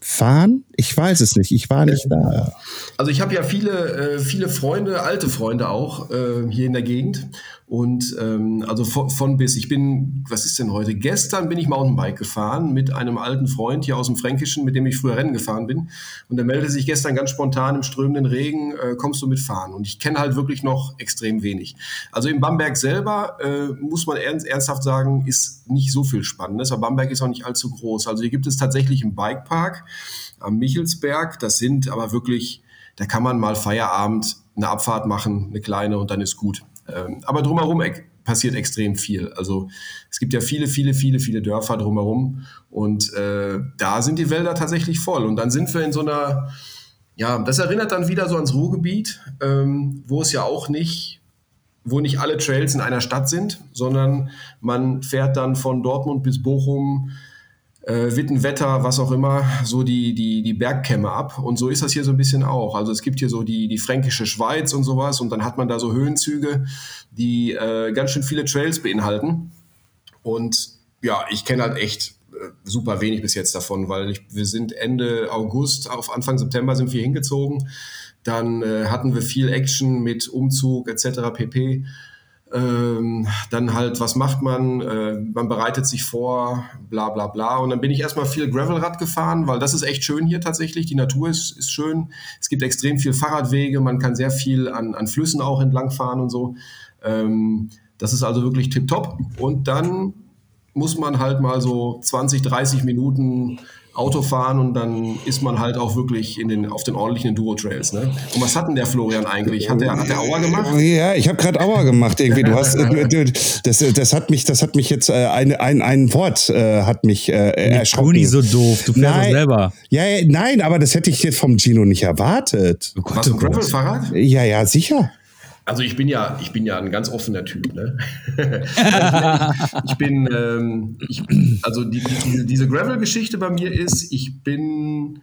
fahren? Ich weiß es nicht. Ich war nicht da. Also ich habe ja viele, viele Freunde, alte Freunde auch hier in der Gegend. Und ähm, also von, von, bis, ich bin, was ist denn heute? Gestern bin ich Mountainbike gefahren mit einem alten Freund hier aus dem Fränkischen, mit dem ich früher Rennen gefahren bin. Und der meldete sich gestern ganz spontan im strömenden Regen, äh, kommst du mitfahren? Und ich kenne halt wirklich noch extrem wenig. Also in Bamberg selber äh, muss man ernst, ernsthaft sagen, ist nicht so viel Spannendes. Aber Bamberg ist auch nicht allzu groß. Also hier gibt es tatsächlich einen Bikepark am Michelsberg. Das sind aber wirklich, da kann man mal Feierabend eine Abfahrt machen, eine kleine und dann ist gut. Ähm, aber drumherum passiert extrem viel. Also es gibt ja viele, viele, viele, viele Dörfer drumherum und äh, da sind die Wälder tatsächlich voll. Und dann sind wir in so einer, ja, das erinnert dann wieder so ans Ruhrgebiet, ähm, wo es ja auch nicht wo nicht alle Trails in einer Stadt sind, sondern man fährt dann von Dortmund bis Bochum äh, Wittenwetter, was auch immer, so die, die, die Bergkämme ab. Und so ist das hier so ein bisschen auch. Also es gibt hier so die, die fränkische Schweiz und sowas und dann hat man da so Höhenzüge, die äh, ganz schön viele Trails beinhalten. Und ja, ich kenne halt echt äh, super wenig bis jetzt davon, weil ich, wir sind Ende August, auf Anfang September sind wir hingezogen. Dann äh, hatten wir viel Action mit Umzug etc. pp. Ähm, dann halt, was macht man? Äh, man bereitet sich vor, bla bla bla. Und dann bin ich erstmal viel Gravelrad gefahren, weil das ist echt schön hier tatsächlich. Die Natur ist, ist schön. Es gibt extrem viel Fahrradwege, man kann sehr viel an, an Flüssen auch entlang fahren und so. Ähm, das ist also wirklich tipptopp. Und dann muss man halt mal so 20, 30 Minuten Auto fahren und dann ist man halt auch wirklich in den, auf den ordentlichen Enduro-Trails. Ne? Und was hat denn der Florian eigentlich? Hat der, hat der Auer gemacht? Ja, ich habe gerade Auer gemacht irgendwie. Du hast, du, das, das hat mich, das hat mich jetzt äh, ein, ein, ein Wort äh, hat mich äh, erschrocken. nicht so doof, du fährst nein, selber. Ja, nein, aber das hätte ich jetzt vom Gino nicht erwartet. Oh Gott, Was, ein Gravel-Fahrrad? Ja, ja, sicher. Also ich bin ja, ich bin ja ein ganz offener Typ. Ne? *laughs* ich bin, ähm, ich, also die, die, diese Gravel-Geschichte bei mir ist, ich bin,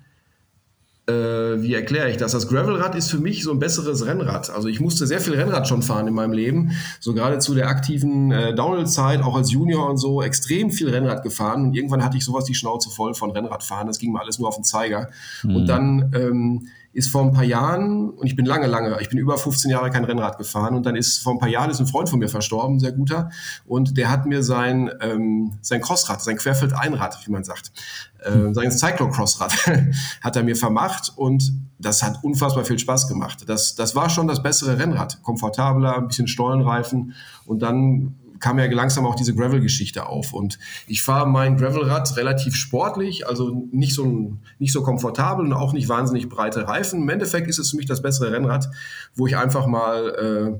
äh, wie erkläre ich das? Das Gravelrad ist für mich so ein besseres Rennrad. Also ich musste sehr viel Rennrad schon fahren in meinem Leben, so gerade zu der aktiven äh, Downhill-Zeit, auch als Junior und so, extrem viel Rennrad gefahren und irgendwann hatte ich sowas die Schnauze voll von Rennradfahren. Das ging mir alles nur auf den Zeiger. Mhm. Und dann ähm, ist vor ein paar Jahren, und ich bin lange, lange, ich bin über 15 Jahre kein Rennrad gefahren und dann ist vor ein paar Jahren ist ein Freund von mir verstorben, sehr guter, und der hat mir sein, ähm, sein Crossrad, sein Querfeld-Einrad, wie man sagt, äh, sein Cyclocrossrad *laughs* hat er mir vermacht und das hat unfassbar viel Spaß gemacht. Das, das war schon das bessere Rennrad, komfortabler, ein bisschen Stollenreifen und dann kam ja langsam auch diese Gravel-Geschichte auf. Und ich fahre mein Gravelrad relativ sportlich, also nicht so, nicht so komfortabel und auch nicht wahnsinnig breite Reifen. Im Endeffekt ist es für mich das bessere Rennrad, wo ich einfach mal äh,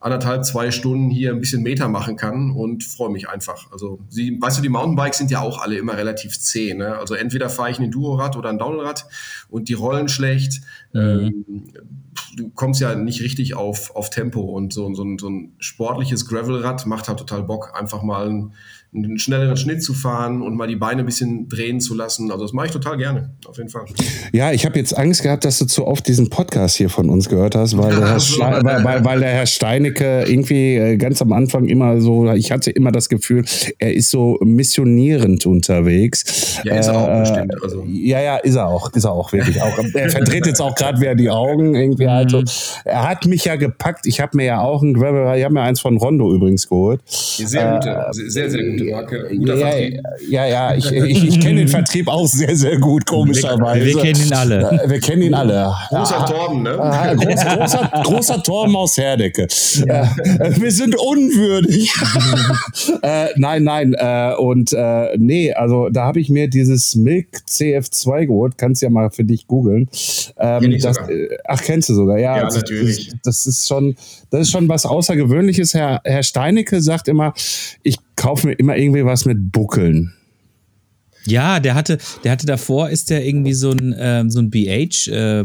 anderthalb, zwei Stunden hier ein bisschen Meter machen kann und freue mich einfach. Also, sie, weißt du, die Mountainbikes sind ja auch alle immer relativ zäh. Ne? Also entweder fahre ich ein Enduro-Rad oder ein Downrad und die rollen schlecht. Mhm. Ähm, du kommst ja nicht richtig auf, auf Tempo und so, so, ein, so ein sportliches Gravelrad macht halt total Bock, einfach mal ein einen schnelleren Schnitt zu fahren und mal die Beine ein bisschen drehen zu lassen. Also das mache ich total gerne, auf jeden Fall. Ja, ich habe jetzt Angst gehabt, dass du zu oft diesen Podcast hier von uns gehört hast, weil, der, *laughs* Herr, so. weil, weil, weil der Herr Steinecke irgendwie äh, ganz am Anfang immer so, ich hatte immer das Gefühl, er ist so missionierend unterwegs. Ja, ist er auch äh, bestimmt. Also. Ja, ja, ist er auch, ist er auch wirklich. Auch, er verdreht jetzt auch gerade wieder die Augen irgendwie halt so. Er hat mich ja gepackt. Ich habe mir ja auch ein Gravel, ich habe mir eins von Rondo übrigens geholt. Sehr gute, äh, sehr, sehr gute Marke. Guter ja, Vertrieb. Ja, ja, ich, ich, ich kenne den Vertrieb auch sehr, sehr gut, komischerweise. Wir, wir kennen ihn alle. Wir kennen ihn alle. Großer Torben, ne? Groß, großer, großer Torben aus Herdecke. Ja. Wir sind unwürdig. *laughs* äh, nein, nein. Äh, und äh, nee, also da habe ich mir dieses Milk CF2 geholt. Kannst ja mal für dich googeln. Ähm, das, äh, ach, kennst du sogar? Ja, ja natürlich. Das, das, ist schon, das ist schon was Außergewöhnliches. Herr, Herr Steinecke sagt immer, ich kaufe mir immer irgendwie was mit Buckeln. Ja, der hatte, der hatte davor, ist der irgendwie so ein, äh, so ein BH äh,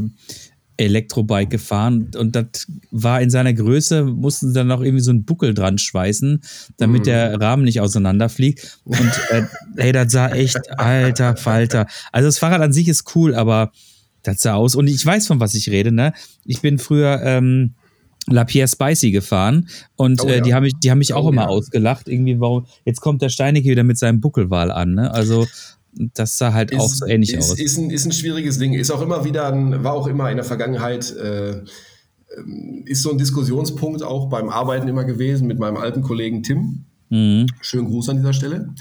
Elektrobike gefahren und das war in seiner Größe, mussten sie dann noch irgendwie so einen Buckel dran schweißen, damit mhm. der Rahmen nicht auseinanderfliegt. Und äh, ey, das sah echt alter Falter. Also das Fahrrad an sich ist cool, aber das sah aus. Und ich weiß, von was ich rede, ne? Ich bin früher ähm, La Pierre Spicy gefahren und oh, äh, die haben mich, die haben mich oh, auch immer ja. ausgelacht. Irgendwie, warum, jetzt kommt der Steinecke wieder mit seinem Buckelwal an, ne? Also, das sah halt ist, auch so ähnlich ist, aus. Ist ein, ist ein schwieriges Ding. Ist auch immer wieder, ein, war auch immer in der Vergangenheit, äh, ähm, ist so ein Diskussionspunkt auch beim Arbeiten immer gewesen mit meinem alten Kollegen Tim. Mhm. Schönen Gruß an dieser Stelle.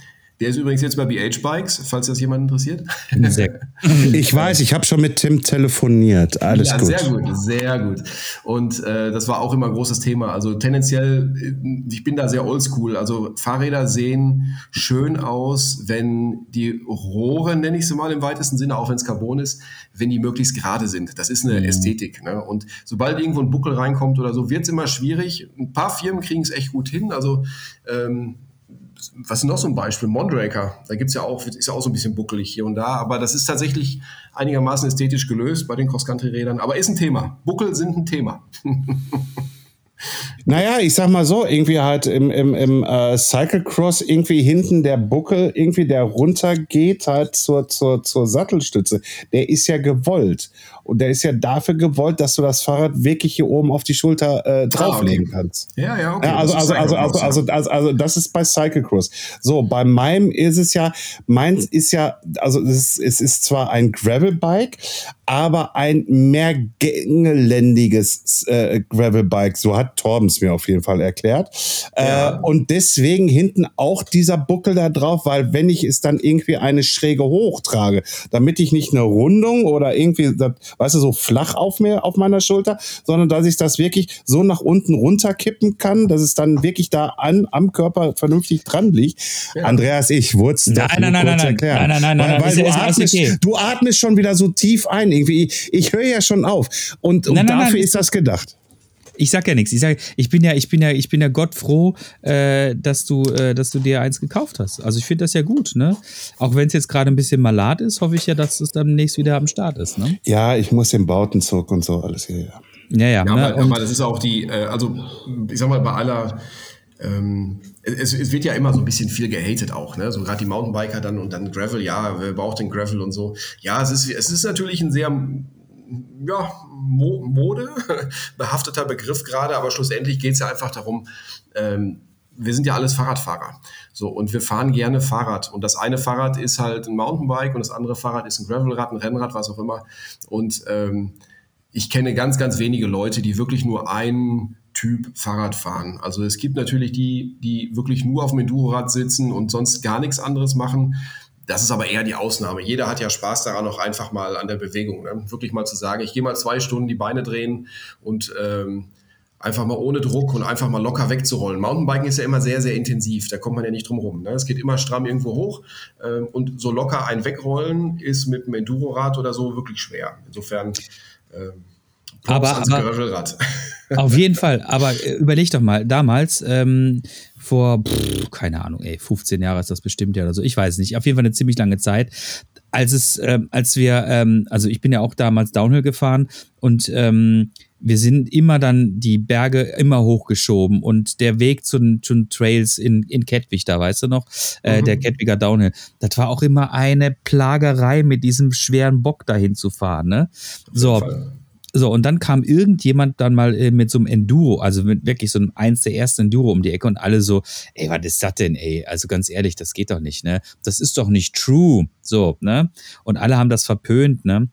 Der ist übrigens jetzt bei BH Bikes, falls das jemand interessiert. *laughs* ich weiß, ich habe schon mit Tim telefoniert. Alles ja, gut. Sehr gut, sehr gut. Und äh, das war auch immer ein großes Thema. Also tendenziell, äh, ich bin da sehr oldschool. Also Fahrräder sehen schön aus, wenn die Rohre, nenne ich sie mal im weitesten Sinne, auch wenn es Carbon ist, wenn die möglichst gerade sind. Das ist eine mhm. Ästhetik. Ne? Und sobald irgendwo ein Buckel reinkommt oder so, wird es immer schwierig. Ein paar Firmen kriegen es echt gut hin. Also ähm, was ist noch so ein Beispiel? Mondraker, da gibt es ja auch, ist ja auch so ein bisschen buckelig hier und da, aber das ist tatsächlich einigermaßen ästhetisch gelöst bei den Cross-Country-Rädern, aber ist ein Thema. Buckel sind ein Thema. *laughs* Naja, ich sag mal so, irgendwie halt im, im, im äh, Cyclecross irgendwie hinten der Buckel, irgendwie der runtergeht halt zur, zur, zur Sattelstütze. Der ist ja gewollt. Und der ist ja dafür gewollt, dass du das Fahrrad wirklich hier oben auf die Schulter äh, drauflegen ah, okay. kannst. Ja, ja, okay. Ja, also, also, also, also, also, also, also, das ist bei Cyclecross. So, bei meinem ist es ja, meins ist ja, also es ist, es ist zwar ein Gravelbike, aber ein mehrgängeländiges äh, Gravelbike. So hat Torbens mir auf jeden Fall erklärt. Ja. Äh, und deswegen hinten auch dieser Buckel da drauf, weil wenn ich es dann irgendwie eine Schräge hochtrage, damit ich nicht eine Rundung oder irgendwie, das, weißt du, so flach auf mir, auf meiner Schulter, sondern dass ich das wirklich so nach unten runterkippen kann, dass es dann wirklich da an, am Körper vernünftig dran liegt. Ja. Andreas, ich wurde es nein, nein, nein, nein, erklären. Nein, nein, nein, weil, weil du, atmest, okay. du atmest schon wieder so tief ein. Irgendwie, ich, ich höre ja schon auf. Und, und nein, nein, dafür ist das gedacht. Ich sag ja nichts. Ich sag, ich bin ja, ich bin ja, ich bin ja Gott froh, äh, dass du, äh, dass du dir eins gekauft hast. Also ich finde das ja gut, ne? Auch wenn es jetzt gerade ein bisschen malat ist, hoffe ich ja, dass es dann demnächst wieder am Start ist, ne? Ja, ich muss den Bautenzug und so alles hier. Ja, ja. ja, ja ne? aber, aber das ist auch die, äh, also ich sag mal bei aller ähm, es, es, wird ja immer so ein bisschen viel gehatet auch, ne? So gerade die Mountainbiker dann und dann Gravel, ja, wer braucht den Gravel und so. Ja, es ist, es ist natürlich ein sehr ja, Mo Mode *laughs* behafteter Begriff gerade, aber schlussendlich geht es ja einfach darum, ähm, wir sind ja alles Fahrradfahrer. So, und wir fahren gerne Fahrrad. Und das eine Fahrrad ist halt ein Mountainbike und das andere Fahrrad ist ein Gravelrad, ein Rennrad, was auch immer. Und ähm, ich kenne ganz, ganz wenige Leute, die wirklich nur einen Typ Fahrrad fahren. Also es gibt natürlich die, die wirklich nur auf dem Endurorad sitzen und sonst gar nichts anderes machen. Das ist aber eher die Ausnahme. Jeder hat ja Spaß daran, auch einfach mal an der Bewegung. Ne? Wirklich mal zu sagen, ich gehe mal zwei Stunden die Beine drehen und ähm, einfach mal ohne Druck und einfach mal locker wegzurollen. Mountainbiken ist ja immer sehr, sehr intensiv. Da kommt man ja nicht drum rum. Ne? Es geht immer stramm irgendwo hoch ähm, und so locker ein Wegrollen ist mit einem Endurorad oder so wirklich schwer. Insofern. Ähm, aber, aber *laughs* auf jeden Fall. Aber äh, überleg doch mal, damals, ähm, vor, pff, keine Ahnung, ey, 15 Jahre ist das bestimmt ja oder so, ich weiß nicht, auf jeden Fall eine ziemlich lange Zeit, als es, ähm, als wir, ähm, also ich bin ja auch damals Downhill gefahren und ähm, wir sind immer dann die Berge immer hochgeschoben und der Weg zu den Trails in, in Kettwig, da weißt du noch, äh, mhm. der Kettwiger Downhill, das war auch immer eine Plagerei mit diesem schweren Bock dahin zu fahren, ne? So. So, und dann kam irgendjemand dann mal äh, mit so einem Enduro, also mit wirklich so einem eins der ersten Enduro um die Ecke und alle so, ey, was ist das denn, ey? Also ganz ehrlich, das geht doch nicht, ne? Das ist doch nicht true. So, ne? Und alle haben das verpönt, ne?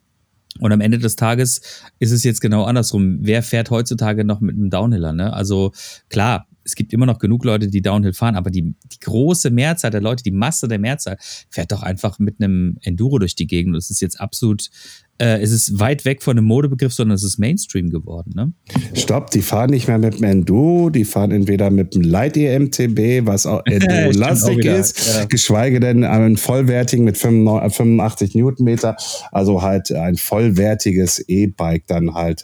Und am Ende des Tages ist es jetzt genau andersrum. Wer fährt heutzutage noch mit einem Downhiller? Ne? Also klar, es gibt immer noch genug Leute, die Downhill fahren, aber die, die große Mehrzahl der Leute, die Masse der Mehrzahl, fährt doch einfach mit einem Enduro durch die Gegend. Das ist jetzt absolut äh, es ist weit weg von einem Modebegriff, sondern es ist Mainstream geworden. Ne? Stopp, die fahren nicht mehr mit dem Enduro, die fahren entweder mit dem Light EMTB, was auch *laughs* Enduro-lastig ist, ja. geschweige denn einen vollwertigen mit 85 Newtonmeter, also halt ein vollwertiges E-Bike dann halt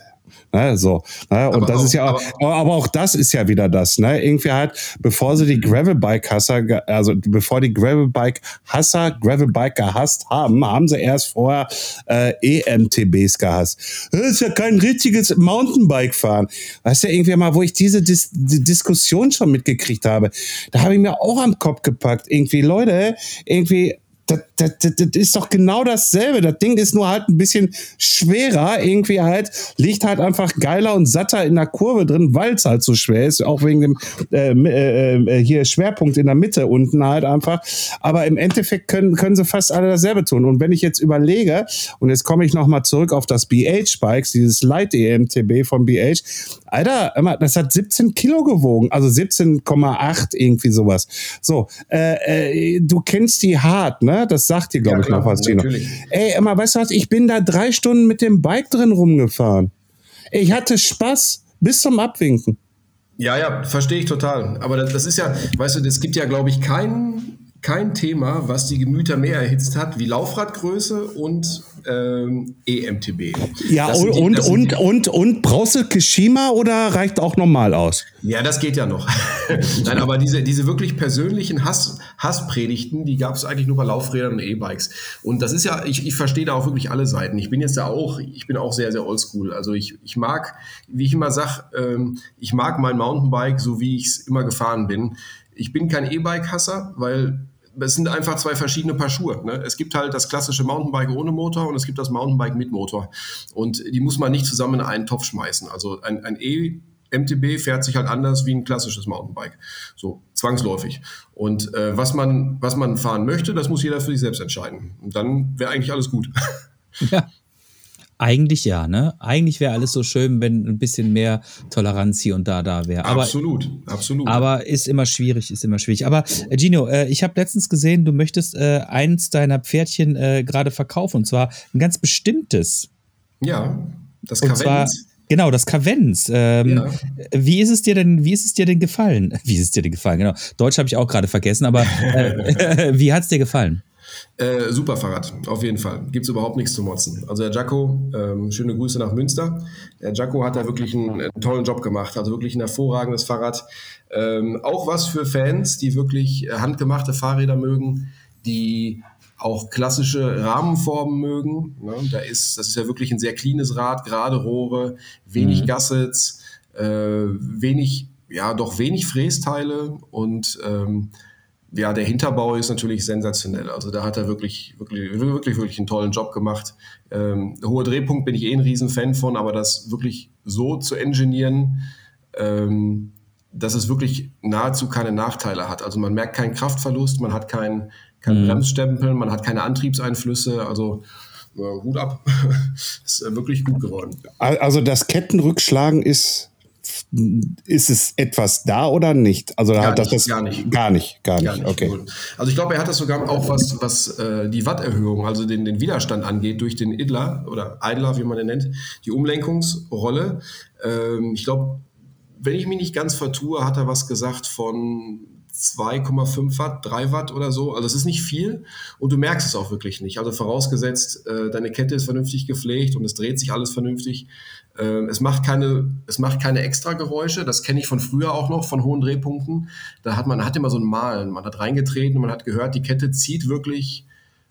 Ne, so, ne? Und aber das auch, ist ja auch, aber, aber, auch das ist ja wieder das, ne? Irgendwie halt, bevor sie die Gravelbike-Hasser, also bevor die Gravelbike-Hasser Gravelbike gehasst haben, haben sie erst vorher äh, EMTBs gehasst. Das ist ja kein richtiges Mountainbike-Fahren. Weißt du, irgendwie mal, wo ich diese Dis die Diskussion schon mitgekriegt habe, da habe ich mir auch am Kopf gepackt. Irgendwie, Leute, irgendwie das, das, das, das ist doch genau dasselbe. Das Ding ist nur halt ein bisschen schwerer, irgendwie halt, liegt halt einfach geiler und satter in der Kurve drin, weil es halt so schwer ist, auch wegen dem äh, äh, äh, hier Schwerpunkt in der Mitte unten halt einfach. Aber im Endeffekt können, können sie fast alle dasselbe tun. Und wenn ich jetzt überlege, und jetzt komme ich nochmal zurück auf das BH-Bikes, dieses Light EMTB von BH, Alter, das hat 17 Kilo gewogen, also 17,8 irgendwie sowas. So, äh, äh, du kennst die hart, ne? Das sagt dir, glaube ja, ich, noch was, Gino. Ey, immer, weißt du was? Ich bin da drei Stunden mit dem Bike drin rumgefahren. Ich hatte Spaß bis zum Abwinken. Ja, ja, verstehe ich total. Aber das, das ist ja, weißt du, es gibt ja, glaube ich, keinen kein Thema, was die Gemüter mehr erhitzt hat, wie Laufradgröße und ähm, EMTB. Ja, und, die, und, und, und, und, brauchst du Kishima oder reicht auch normal aus? Ja, das geht ja noch. *laughs* Nein, aber diese, diese wirklich persönlichen Hass, Hasspredigten, die gab es eigentlich nur bei Laufrädern und E-Bikes. Und das ist ja, ich, ich verstehe da auch wirklich alle Seiten. Ich bin jetzt da auch, ich bin auch sehr, sehr oldschool. Also ich, ich mag, wie ich immer sage, ähm, ich mag mein Mountainbike, so wie ich es immer gefahren bin ich bin kein E-Bike-Hasser, weil es sind einfach zwei verschiedene Paar Schuhe. Ne? Es gibt halt das klassische Mountainbike ohne Motor und es gibt das Mountainbike mit Motor. Und die muss man nicht zusammen in einen Topf schmeißen. Also ein, ein E MTB fährt sich halt anders wie ein klassisches Mountainbike. So, zwangsläufig. Und äh, was, man, was man fahren möchte, das muss jeder für sich selbst entscheiden. Und dann wäre eigentlich alles gut. Ja, *laughs* eigentlich ja, ne? Eigentlich wäre alles so schön, wenn ein bisschen mehr Toleranz hier und da da wäre. Absolut, absolut. Aber ist immer schwierig, ist immer schwierig. Aber äh, Gino, äh, ich habe letztens gesehen, du möchtest äh, eins deiner Pferdchen äh, gerade verkaufen und zwar ein ganz bestimmtes. Ja, das Kavenz. Genau, das Kavenz. Ähm, ja. Wie ist es dir denn, wie ist es dir denn gefallen? *laughs* Wie ist es dir denn gefallen? Genau. Deutsch habe ich auch gerade vergessen, aber äh, *laughs* wie hat es dir gefallen? Äh, super Fahrrad, auf jeden Fall. Gibt es überhaupt nichts zu motzen. Also der Jacko, ähm, schöne Grüße nach Münster. Der Jacko hat da wirklich einen, einen tollen Job gemacht. Also wirklich ein hervorragendes Fahrrad. Ähm, auch was für Fans, die wirklich handgemachte Fahrräder mögen, die auch klassische Rahmenformen mögen. Ne? Da ist, das ist ja wirklich ein sehr cleanes Rad, gerade Rohre, wenig mhm. Gassets, äh, wenig, ja, doch wenig Frästeile und ähm, ja, der Hinterbau ist natürlich sensationell. Also da hat er wirklich, wirklich, wirklich, wirklich einen tollen Job gemacht. Ähm, hoher Drehpunkt bin ich eh ein Riesenfan von, aber das wirklich so zu engineieren, ähm, dass es wirklich nahezu keine Nachteile hat. Also man merkt keinen Kraftverlust, man hat keinen kein mhm. Bremsstempel, man hat keine Antriebseinflüsse. Also äh, Hut ab, *laughs* ist äh, wirklich gut geworden. Also das Kettenrückschlagen ist ist es etwas da oder nicht? Also gar, nicht, das, gar nicht. Gar nicht, gar nicht. Gar nicht. Okay. Also ich glaube, er hat das sogar auch was, was äh, die Watterhöhung, also den, den Widerstand angeht, durch den Idler oder Idler, wie man den nennt, die Umlenkungsrolle. Ähm, ich glaube, wenn ich mich nicht ganz vertue, hat er was gesagt von 2,5 Watt, 3 Watt oder so. Also es ist nicht viel und du merkst es auch wirklich nicht. Also vorausgesetzt, äh, deine Kette ist vernünftig gepflegt und es dreht sich alles vernünftig es macht keine, es macht keine extra Geräusche. Das kenne ich von früher auch noch, von hohen Drehpunkten. Da hat man hat immer so ein Malen. Man hat reingetreten und man hat gehört, die Kette zieht wirklich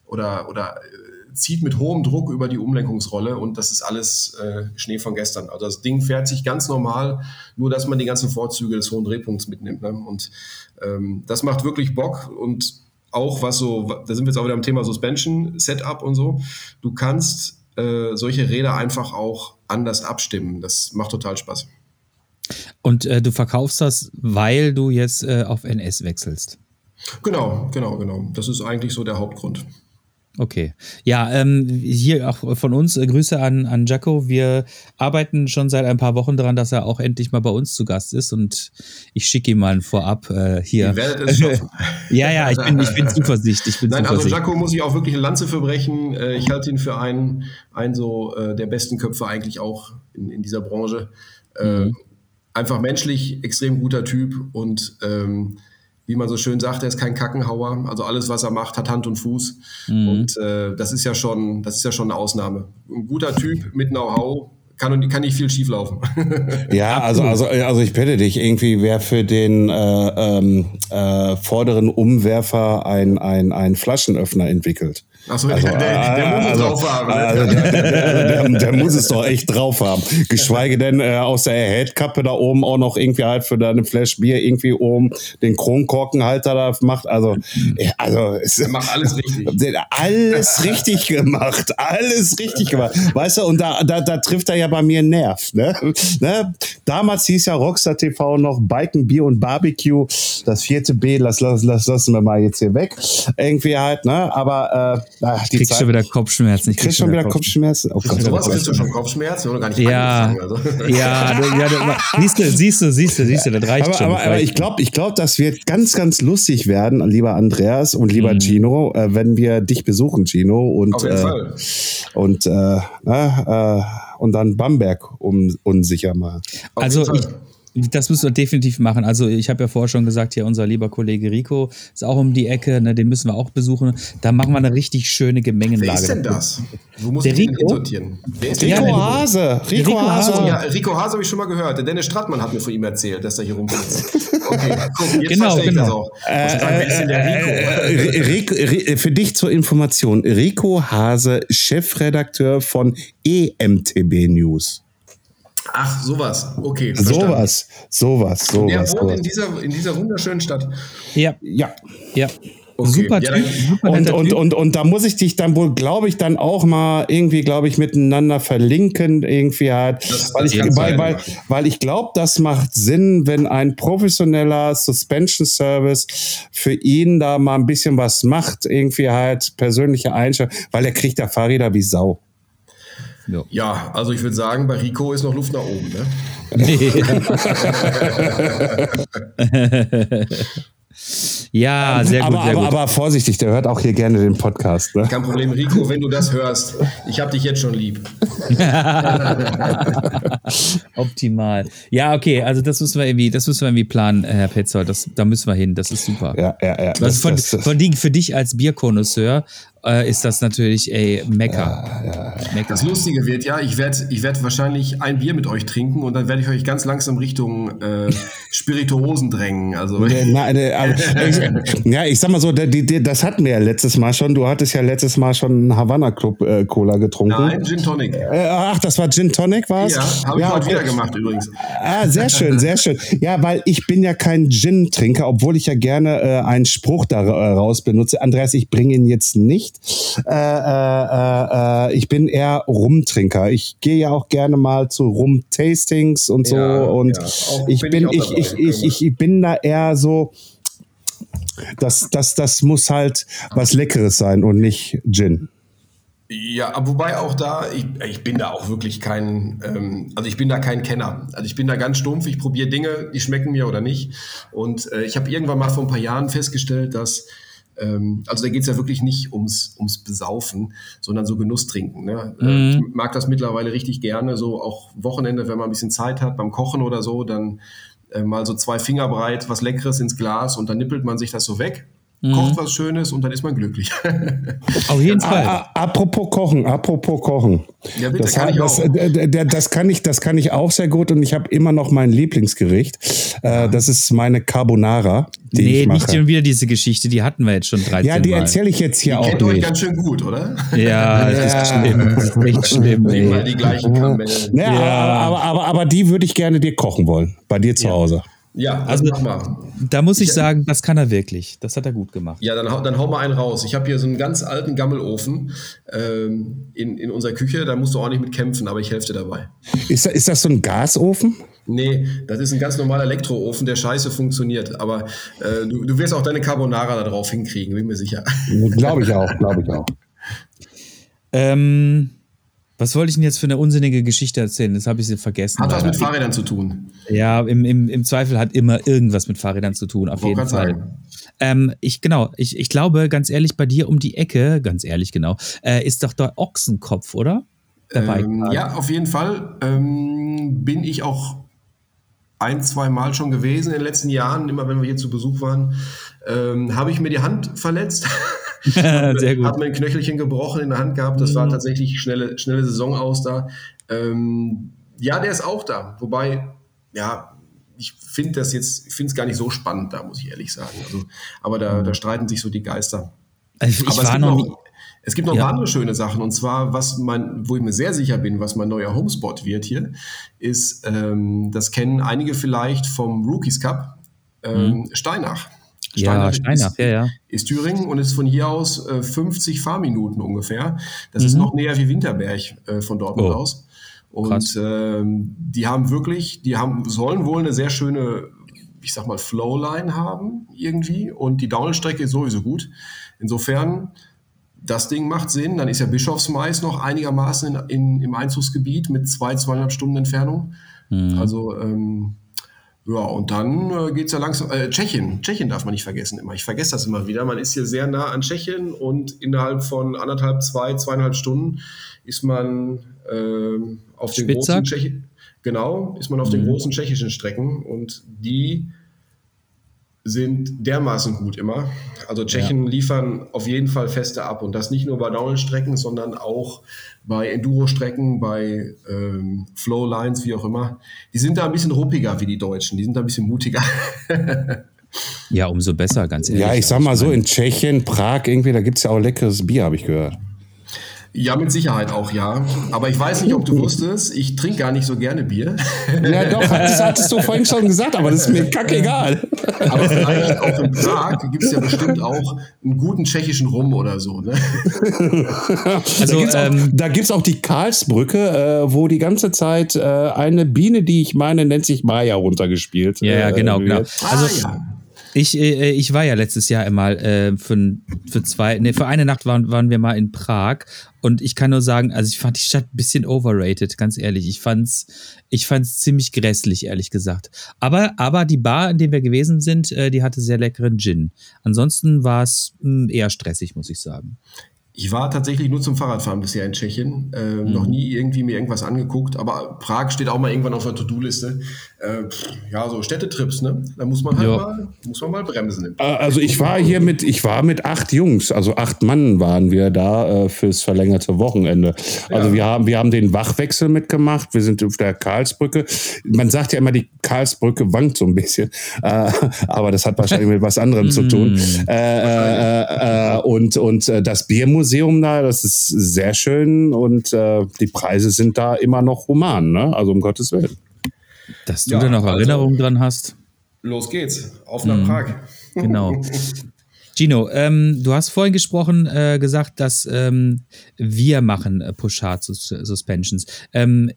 oder, oder äh, zieht mit hohem Druck über die Umlenkungsrolle und das ist alles äh, Schnee von gestern. Also das Ding fährt sich ganz normal, nur dass man die ganzen Vorzüge des hohen Drehpunkts mitnimmt. Ne? Und ähm, das macht wirklich Bock und auch was so, da sind wir jetzt auch wieder am Thema Suspension, Setup und so. Du kannst äh, solche Räder einfach auch anders abstimmen. Das macht total Spaß. Und äh, du verkaufst das, weil du jetzt äh, auf NS wechselst. Genau, genau, genau. Das ist eigentlich so der Hauptgrund. Okay. Ja, ähm, hier auch von uns äh, Grüße an, an Jaco. Wir arbeiten schon seit ein paar Wochen daran, dass er auch endlich mal bei uns zu Gast ist und ich schicke ihm mal vorab äh, hier. Ihr werdet es schaffen. *laughs* ja, ja, ich bin, ich bin *laughs* zuversichtlich. Ich bin Nein, also zuversichtlich. also Jaco muss ich auch wirklich eine Lanze für brechen. Äh, ich halte ihn für einen, einen so äh, der besten Köpfe eigentlich auch in, in dieser Branche. Äh, mhm. Einfach menschlich extrem guter Typ und ähm, wie man so schön sagt, er ist kein Kackenhauer. Also alles, was er macht, hat Hand und Fuß. Mhm. Und äh, das ist ja schon, das ist ja schon eine Ausnahme. Ein guter Typ mit Know-how, kann, kann nicht viel schieflaufen. ja, *laughs* also, also, also ich bitte dich, irgendwie wäre für den äh, ähm, äh, vorderen Umwerfer ein, ein, ein Flaschenöffner entwickelt. Achso, also, *laughs* der, der, der, muss also, es drauf haben. Also der, der, muss es doch echt drauf haben. Geschweige denn äh, aus der Headkappe da oben auch noch irgendwie halt für deine Flash Bier irgendwie oben den Kronkorkenhalter da macht. Also, also es macht alles richtig. *laughs* Alles richtig gemacht. Alles richtig gemacht. Weißt du, und da, da, da trifft er ja bei mir einen Nerv. Ne? *laughs* ne? Damals hieß ja Rockstar TV noch Biken, Bier und Barbecue. Das vierte B, das, das, das lassen wir mal jetzt hier weg. Irgendwie halt, ne? Aber äh, Ach, die kriegst Zeit. schon wieder Kopfschmerzen. Ich krieg schon wieder Kopfschmerzen. Oh Gott, sowas kriegst du schon Kopfschmerzen oder gar nicht Ja, also. *laughs* ja, ja, siehst du, siehst du, siehst du, siehst du, das reicht aber, schon. Aber, aber ich glaube, ich glaub, das wird ganz, ganz lustig werden, lieber Andreas und lieber mhm. Gino, äh, wenn wir dich besuchen, Gino. Und, Auf jeden äh, Fall. Und, äh, äh, und dann Bamberg um, unsicher mal. Also ich, das müssen wir definitiv machen. Also ich habe ja vorher schon gesagt, hier unser lieber Kollege Rico ist auch um die Ecke, ne, den müssen wir auch besuchen. Da machen wir eine richtig schöne Gemengenlage. Wer ist denn das? Wo muss der ich Rico? sortieren? Wer ist Rico ja, Hase. Rico, Rico Hase. Ja, Rico Hase habe ich schon mal gehört. Der Dennis Strattmann hat mir von ihm erzählt, dass er hier rumsitzt. *laughs* Okay, guck, jetzt genau, verstehe genau. ich das auch. Äh, wer ist denn der Rico? Äh, Rico? Für dich zur Information, Rico Hase, Chefredakteur von EMTB News. Ach, sowas. Okay. Verstanden. Sowas, sowas, sowas. Der wohnt sowas. In, dieser, in dieser wunderschönen Stadt. Ja. Ja. Ja. Okay. Super, ja, super und, und, und, und da muss ich dich dann wohl, glaube ich, dann auch mal irgendwie, glaube ich, miteinander verlinken, irgendwie halt. Das, weil, ich, weil, weil, weil ich glaube, das macht Sinn, wenn ein professioneller Suspension Service für ihn da mal ein bisschen was macht, irgendwie halt persönliche Einstellung, weil er kriegt da Fahrräder wie Sau. Ja. ja, also ich würde sagen, bei Rico ist noch Luft nach oben. Ne? *laughs* Ja, sehr aber, gut, sehr aber, gut. Aber vorsichtig, der hört auch hier gerne den Podcast. Ne? Kein Problem, Rico, wenn du das hörst. Ich habe dich jetzt schon lieb. *laughs* Optimal. Ja, okay, also das müssen wir irgendwie, das müssen wir irgendwie planen, Herr Petzold. Das, da müssen wir hin. Das ist super. Ja, ja, ja. Das, also von, das, das, von die, für dich als Bierkonnoisseur äh, ist das natürlich ey, Mecker. Ja, ja. Mecker. Das Lustige wird ja, ich werde ich werd wahrscheinlich ein Bier mit euch trinken und dann werde ich euch ganz langsam Richtung äh, *laughs* Spirituosen drängen. Also. Nein, ich, *laughs* ja, ich sag mal so, der, die, das hatten wir ja letztes Mal schon. Du hattest ja letztes Mal schon einen Havana Club äh, Cola getrunken. Nein, Gin Tonic. Äh, ach, das war Gin Tonic, war es? Ja, habe ich ja, heute wieder gemacht übrigens. Ah, sehr schön, sehr schön. Ja, weil ich bin ja kein Gin-Trinker, obwohl ich ja gerne äh, einen Spruch daraus benutze. Andreas, ich bringe ihn jetzt nicht. Äh, äh, äh, ich bin eher Rumtrinker. Ich gehe ja auch gerne mal zu Rum-Tastings und so. Ja, und ja. ich bin, ich, ich, ich, ich, ich bin da eher so, das, das, das muss halt was Leckeres sein und nicht Gin. Ja, wobei auch da, ich, ich bin da auch wirklich kein, ähm, also ich bin da kein Kenner. Also ich bin da ganz stumpf, ich probiere Dinge, die schmecken mir oder nicht. Und äh, ich habe irgendwann mal vor ein paar Jahren festgestellt, dass, ähm, also da geht es ja wirklich nicht ums, ums Besaufen, sondern so Genuss trinken. Ne? Äh, mhm. Ich mag das mittlerweile richtig gerne, so auch Wochenende, wenn man ein bisschen Zeit hat beim Kochen oder so, dann äh, mal so zwei Finger breit was Leckeres ins Glas und dann nippelt man sich das so weg. Kocht was Schönes und dann ist man glücklich. *laughs* Auf jeden Fall. A- a- Apropos Kochen, apropos Kochen. Ja, bitte, das, kann ich das, auch. d- d- das kann ich, das kann ich auch sehr gut und ich habe immer noch mein Lieblingsgericht. Äh, das ist meine Carbonara, die nee, ich nicht mache. schon wieder diese Geschichte, die hatten wir jetzt schon 13 Ja, die erzähle ich jetzt hier auch Kennt euch nicht. ganz schön gut, oder? Ja, *laughs* das ist schlimm. Das ist echt schlimm, Immer ey. die gleichen Kamellen. Ja, Ja. Aber, aber, aber, aber die würde ich gerne dir kochen wollen, bei dir zu Hause. Ja, Also- also mach mal. Da muss ich sagen, das kann er wirklich. Das hat er gut gemacht. Ja, dann, hau- dann hau mal einen raus. Ich habe hier so einen ganz alten Gammelofen ähm, in, in unserer Küche. Da musst du auch nicht mit kämpfen, aber ich helfe dir dabei. Ist, ist das so ein Gasofen? Nee, das ist ein ganz normaler Elektroofen, der scheiße funktioniert. Aber äh, du, du wirst auch deine Carbonara da drauf hinkriegen, bin mir sicher. Glaube ich auch, glaube ich auch. *laughs* Ähm, was wollte ich denn jetzt für eine unsinnige Geschichte erzählen? Das habe ich sie vergessen. Hat was mit Fahrrädern zu tun. Ja, im, im, im Zweifel hat immer irgendwas mit Fahrrädern zu tun, auf jeden Fall. Ähm, ich, genau, ich, ich glaube, ganz ehrlich, bei dir um die Ecke, ganz ehrlich, genau, äh, ist doch der Ochsenkopf, oder? Dabei. Ähm, ja, auf jeden Fall ähm, bin ich auch ein, zwei Mal schon gewesen in den letzten Jahren, immer wenn wir hier zu Besuch waren, ähm, habe ich mir die Hand verletzt. *laughs* *laughs* Sehr Hat gut. mir ein Knöchelchen gebrochen in der Hand gehabt. Das war tatsächlich schnelle, schnelle Saison aus da. Ähm, ja, der ist auch da. Wobei, ja, ich finde das jetzt, ich finde es gar nicht so spannend da, muss ich ehrlich sagen. Also, aber da, da streiten sich so die Geister. Also ich Aber es war gibt noch noch, es gibt noch Ja. andere schöne Sachen. Und zwar, was mein, wo ich mir sehr sicher bin, was mein neuer Homespot wird hier, ist, ähm, das kennen einige vielleicht vom Rookies Cup, ähm, Steinach. Mhm. Ja, Steinach, ist, ja, ja. ist Thüringen und ist von hier aus äh, 50 Fahrminuten ungefähr. Das ist Mhm. noch näher wie Winterberg äh, von Dortmund Oh, aus. Und ähm, die haben wirklich, die haben, sollen wohl eine sehr schöne, ich sag mal, Flowline haben irgendwie. Und die Downhill-Strecke ist sowieso gut. Insofern, das Ding macht Sinn. Dann ist ja Bischofsmais noch einigermaßen in, in, im Einzugsgebiet mit zwei, zweieinhalb Stunden Entfernung. Mhm. Also, ähm, ja, und dann äh, geht's ja langsam. Äh, Tschechien, Tschechien darf man nicht vergessen immer. Ich vergesse das immer wieder. Man ist hier sehr nah an Tschechien und innerhalb von anderthalb, zwei, zweieinhalb Stunden ist man ähm, auf den großen Spitzak? Tschechien. Genau, ist man auf den großen tschechischen Strecken und die sind dermaßen gut immer. Also Tschechen liefern auf jeden Fall feste ab und das nicht nur bei Downhill-Strecken, sondern auch bei Enduro-Strecken, bei ähm, Flow-Lines, wie auch immer. Die sind da ein bisschen ruppiger wie die Deutschen, die sind da ein bisschen mutiger. Ja, umso besser, ganz ehrlich. Ja, ich sag mal so, in Tschechien, Prag, irgendwie, da gibt es ja auch leckeres Bier, habe ich gehört. Ja, mit Sicherheit auch, ja. Aber ich weiß nicht, ob du *laughs* wusstest, ich trinke gar nicht so gerne Bier. *laughs* Ja, doch, das hattest du vorhin schon gesagt, aber das ist mir kackegal. *laughs* Aber vielleicht auch in Prag gibt es ja bestimmt auch einen guten tschechischen Rum oder so. Ne? Also, da gibt's auch, ähm, da gibt's auch die Karlsbrücke, äh, wo die ganze Zeit äh, eine Biene, die ich meine, nennt sich Maya runtergespielt. Ja, ja, äh, genau, genau. Also, ah, ja. Ich, äh, ich war ja letztes Jahr einmal äh, für, für zwei, nee, für eine Nacht waren, waren wir mal in Prag und ich kann nur sagen, also ich fand die Stadt ein bisschen overrated, ganz ehrlich. Ich fand's, ich fand's ziemlich grässlich, ehrlich gesagt. Aber, aber die Bar, in der wir gewesen sind, äh, die hatte sehr leckeren Gin. Ansonsten war es mh, eher stressig, muss ich sagen. Ich war tatsächlich nur zum Fahrradfahren bisher in Tschechien. Ähm, Noch nie irgendwie mir irgendwas angeguckt. Aber Prag steht auch mal irgendwann auf der To-Do-Liste. Äh, ja, so Städtetrips, ne? Da muss man halt Ja. mal, muss man mal bremsen. Äh, Also ich war hier mit, ich war mit acht Jungs, also acht Mann waren wir da äh, fürs verlängerte Wochenende. Also Ja. wir haben, wir haben den Wachwechsel mitgemacht. Wir sind auf der Karlsbrücke. Man sagt ja immer, die Karlsbrücke wankt so ein bisschen, äh, aber das hat wahrscheinlich mit was anderem zu tun. Äh, äh, äh, und und das Biermuseum da, das ist sehr schön und äh, die Preise sind da immer noch human, ne? Also um Gottes Willen. Dass du Ja, da noch also- Erinnerungen dran hast. Los geht's. Auf nach Prag. Genau. *laughs* Gino, ähm, du hast vorhin gesprochen, äh, gesagt, dass ähm, wir machen äh, Push-Hard Sus Suspensions. Ähm,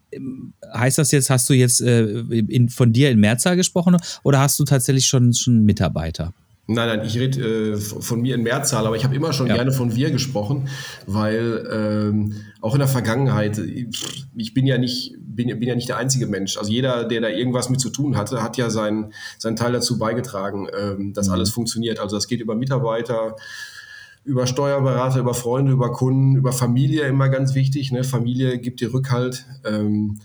heißt das jetzt, hast du jetzt äh, in, von dir in Mehrzahl gesprochen oder hast du tatsächlich schon, schon Mitarbeiter? Nein, nein, ich rede äh, von mir in Mehrzahl, aber ich habe immer schon Ja. gerne von wir gesprochen, weil ähm, auch in der Vergangenheit, ich, ich bin ja nicht bin, bin ja nicht der einzige Mensch. Also jeder, der da irgendwas mit zu tun hatte, hat ja seinen seinen Teil dazu beigetragen, ähm, dass alles funktioniert. Also das geht über Mitarbeiter, über Steuerberater, über Freunde, über Kunden, über Familie immer ganz wichtig. Ne? Familie gibt dir Rückhalt. Ähm,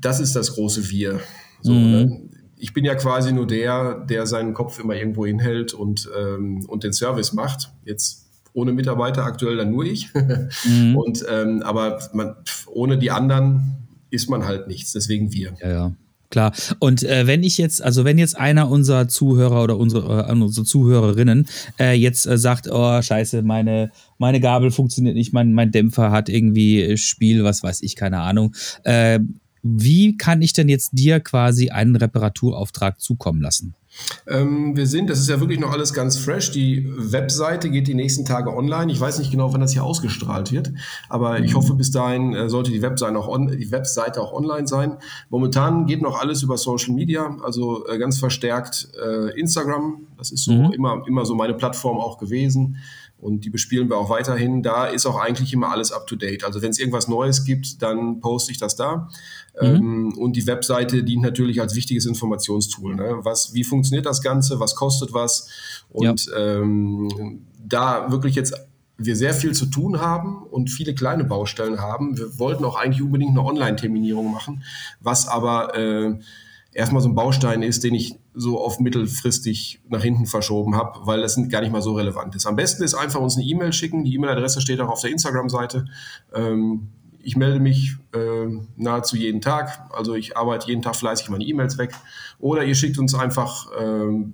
das ist das große Wir. So, Mhm. Ich bin ja quasi nur der, der seinen Kopf immer irgendwo hinhält und, ähm, und den Service macht. Jetzt ohne Mitarbeiter aktuell dann nur ich. Mhm. *laughs* Und ähm, aber man, ohne die anderen ist man halt nichts. Deswegen wir. Ja, ja. Klar. Und äh, wenn ich jetzt, also wenn jetzt einer unserer Zuhörer oder unsere, äh, unsere Zuhörerinnen äh, jetzt äh, sagt, oh scheiße, meine, meine Gabel funktioniert nicht, mein, mein Dämpfer hat irgendwie Spiel, was weiß ich, keine Ahnung. Wie kann ich denn jetzt dir quasi einen Reparaturauftrag zukommen lassen? Ähm, wir sind, das ist ja wirklich noch alles ganz fresh. Die Webseite geht die nächsten Tage online. Ich weiß nicht genau, wann das hier ausgestrahlt wird, aber ich hoffe, bis dahin äh, sollte die Webseite, auch on, die Webseite auch online sein. Momentan geht noch alles über Social Media, also äh, ganz verstärkt äh, Instagram. Das ist so mhm. immer, immer so meine Plattform auch gewesen und die bespielen wir auch weiterhin. Da ist auch eigentlich immer alles up to date. Also wenn es irgendwas Neues gibt, dann poste ich das da. Mhm. Ähm, und die Webseite dient natürlich als wichtiges Informationstool. Ne? Was, wie funktioniert das Ganze? Was kostet was? Und ja. ähm, da wirklich jetzt wir sehr viel zu tun haben und viele kleine Baustellen haben. Wir wollten auch eigentlich unbedingt eine Online-Terminierung machen, was aber äh, erstmal so ein Baustein ist, den ich so auf mittelfristig nach hinten verschoben habe, weil das gar nicht mal so relevant ist. Am besten ist einfach uns eine E-Mail schicken. Die E-Mail-Adresse steht auch auf der Instagram-Seite. Ähm, ich melde mich äh, nahezu jeden Tag. Also ich arbeite jeden Tag fleißig meine E-Mails weg. Oder ihr schickt uns einfach äh,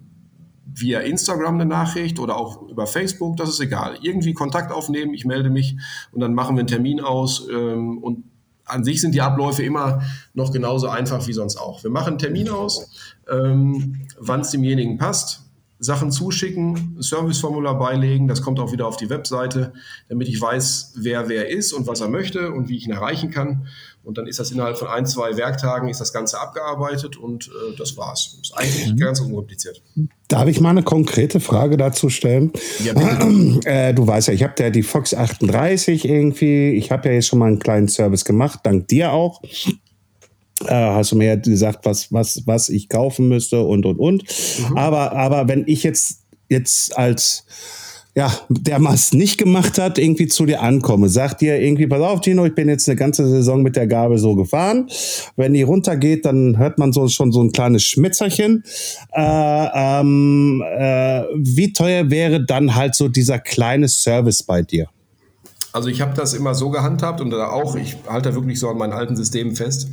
via Instagram eine Nachricht oder auch über Facebook, das ist egal. Irgendwie Kontakt aufnehmen, ich melde mich und dann machen wir einen Termin aus ähm, und an sich sind die Abläufe immer noch genauso einfach wie sonst auch. Wir machen einen Termin aus, ähm, wann es demjenigen passt, Sachen zuschicken, Serviceformular beilegen, das kommt auch wieder auf die Webseite, damit ich weiß, wer wer ist und was er möchte und wie ich ihn erreichen kann. Und dann ist das innerhalb von ein, zwei Werktagen ist das Ganze abgearbeitet und äh, das war's. Ist eigentlich mhm. ganz unkompliziert. Darf ich mal eine konkrete Frage dazu stellen? Ja, *clears throat* äh, du weißt ja, ich habe ja die Fox 38 irgendwie, ich habe ja jetzt schon mal einen kleinen Service gemacht, dank dir auch. Äh, hast du mir ja gesagt, was, was, was ich kaufen müsste und und und. Mhm. Aber, aber wenn ich jetzt, jetzt als ja, der was nicht gemacht hat, irgendwie zu dir ankomme. Sagt dir irgendwie, pass auf, Tino, ich bin jetzt eine ganze Saison mit der Gabel so gefahren. Wenn die runtergeht, dann hört man so schon so ein kleines Schmitzerchen. Äh, ähm, äh, wie teuer wäre dann halt so dieser kleine Service bei dir? Also ich habe das immer so gehandhabt und auch, ich halte da wirklich so an meinen alten Systemen fest.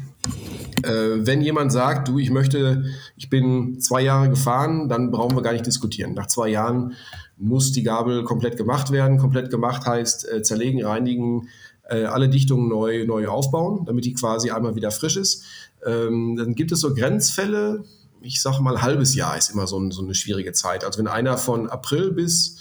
Äh, wenn jemand sagt, du, ich möchte, ich bin zwei Jahre gefahren, dann brauchen wir gar nicht diskutieren. Nach zwei Jahren muss die Gabel komplett gemacht werden. Komplett gemacht heißt äh, zerlegen, reinigen, äh, alle Dichtungen neu, neu aufbauen, damit die quasi einmal wieder frisch ist. Ähm, dann gibt es so Grenzfälle. Ich sage mal, halbes Jahr ist immer so, ein, so eine schwierige Zeit. Also wenn einer von April bis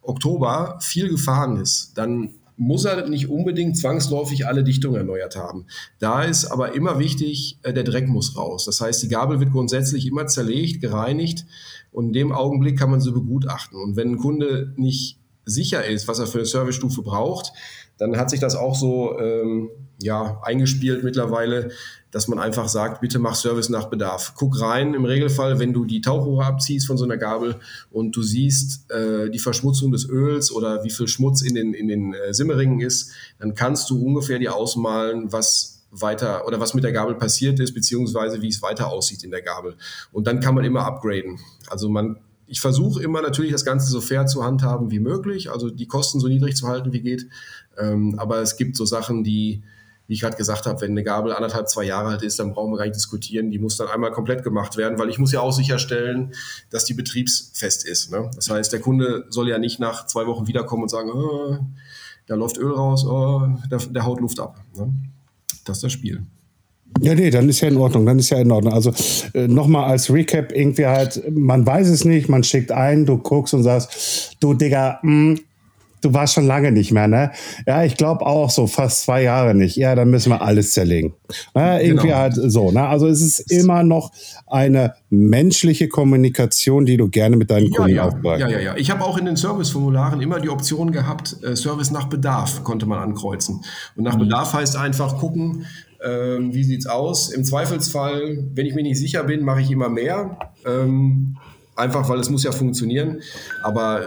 Oktober viel gefahren ist, dann muss er nicht unbedingt zwangsläufig alle Dichtungen erneuert haben. Da ist aber immer wichtig, äh, der Dreck muss raus. Das heißt, die Gabel wird grundsätzlich immer zerlegt, gereinigt und in dem Augenblick kann man sie begutachten. Und wenn ein Kunde nicht sicher ist, was er für eine Servicestufe braucht, dann hat sich das auch so ähm, ja, eingespielt mittlerweile, dass man einfach sagt, bitte mach Service nach Bedarf. Guck rein, im Regelfall, wenn du die Tauchrohre abziehst von so einer Gabel und du siehst äh, die Verschmutzung des Öls oder wie viel Schmutz in den, in den äh, Simmeringen ist, dann kannst du ungefähr dir ausmalen, was weiter oder was mit der Gabel passiert ist, beziehungsweise wie es weiter aussieht in der Gabel. Und dann kann man immer upgraden. Also man ich versuche immer natürlich das Ganze so fair zu handhaben wie möglich, also die Kosten so niedrig zu halten wie geht. Ähm, aber es gibt so Sachen, die, wie ich gerade gesagt habe, wenn eine Gabel anderthalb, zwei Jahre alt ist, dann brauchen wir gar nicht diskutieren. Die muss dann einmal komplett gemacht werden, weil ich muss ja auch sicherstellen, dass die betriebsfest ist. Ne? Das heißt, der Kunde soll ja nicht nach zwei Wochen wiederkommen und sagen, oh, da läuft Öl raus, oh, der, der haut Luft ab. Ne? Das ist das Spiel. Ja, nee, dann ist ja in Ordnung, dann ist ja in Ordnung. Also äh, nochmal als Recap, irgendwie halt, man weiß es nicht, man schickt ein, du guckst und sagst, du Digga, mh, mm, du warst schon lange nicht mehr, ne? Ja, ich glaube auch so fast zwei Jahre nicht. Ja, dann müssen wir alles zerlegen. Ja, irgendwie genau. halt so, ne? Also es ist immer noch eine menschliche Kommunikation, die du gerne mit deinen ja, Kunden ja. aufbaust. Ja, ja, ja. Ich habe auch in den Serviceformularen immer die Option gehabt, äh, Service nach Bedarf konnte man ankreuzen. Und nach mhm. Bedarf heißt einfach gucken, ähm, wie sieht's aus? Im Zweifelsfall, wenn ich mir nicht sicher bin, mache ich immer mehr. Ähm, einfach, weil es muss ja funktionieren. Aber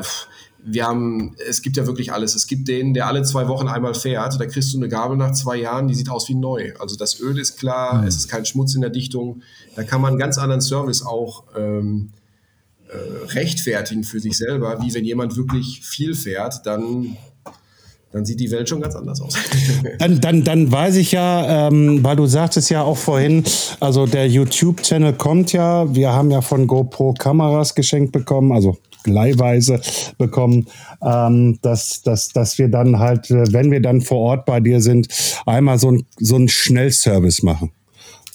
wir haben, es gibt ja wirklich alles. Es gibt den, der alle zwei Wochen einmal fährt, da kriegst du eine Gabel nach zwei Jahren, die sieht aus wie neu. Also das Öl ist klar, mhm. es ist kein Schmutz in der Dichtung. Da kann man einen ganz anderen Service auch ähm, äh, rechtfertigen für sich selber, wie wenn jemand wirklich viel fährt, dann dann sieht die Welt schon ganz anders aus. *laughs* dann, dann, dann weiß ich ja, ähm, weil du sagtest ja auch vorhin, also der YouTube-Channel kommt ja, wir haben ja von GoPro Kameras geschenkt bekommen, also leihweise bekommen, ähm, dass, dass, dass wir dann halt, äh, wenn wir dann vor Ort bei dir sind, einmal so ein, so ein Schnellservice machen.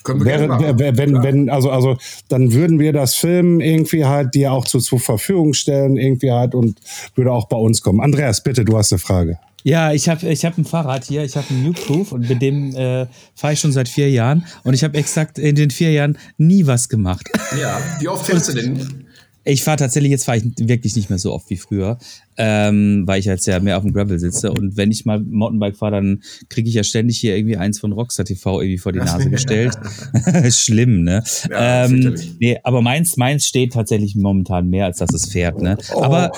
Können wir Wäre, machen. wenn, wenn, also, also, dann würden wir das Filmen irgendwie halt dir auch zu, zur Verfügung stellen, irgendwie halt und würde auch bei uns kommen. Andreas, bitte, du hast eine Frage. Ja, ich habe ich hab ein Fahrrad hier, ich habe ein New Proof und mit dem äh, fahre ich schon seit vier Jahren und ich habe exakt in den vier Jahren nie was gemacht. Ja, wie oft fährst du denn? Ich fahre tatsächlich, jetzt fahre ich wirklich nicht mehr so oft wie früher, ähm, weil ich jetzt ja mehr auf dem Gravel sitze. Und wenn ich mal Mountainbike fahre, dann kriege ich ja ständig hier irgendwie eins von Rockstar TV irgendwie vor die Nase gestellt. *laughs* Schlimm, ne? Ja, ähm, nee, aber meins, meins steht tatsächlich momentan mehr, als dass es fährt, ne? Oh, aber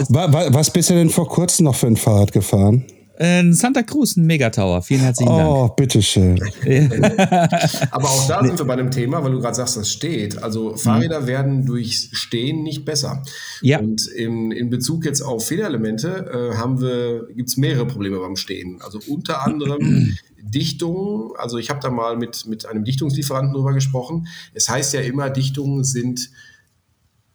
was bist du denn vor kurzem noch für ein Fahrrad gefahren? Äh, Santa Cruz, ein Megatower. Vielen herzlichen Dank. Oh, bitteschön. *laughs* Aber auch da sind wir bei einem Thema, weil du gerade sagst, das steht. Also Fahrräder mhm. werden durch Stehen nicht besser. Ja. Und in, in Bezug jetzt auf Federelemente äh, haben wir, gibt es mehrere Probleme beim Stehen. Also unter anderem *clears throat* Dichtung. Also ich habe da mal mit, mit einem Dichtungslieferanten drüber gesprochen. Es heißt ja immer, Dichtungen sind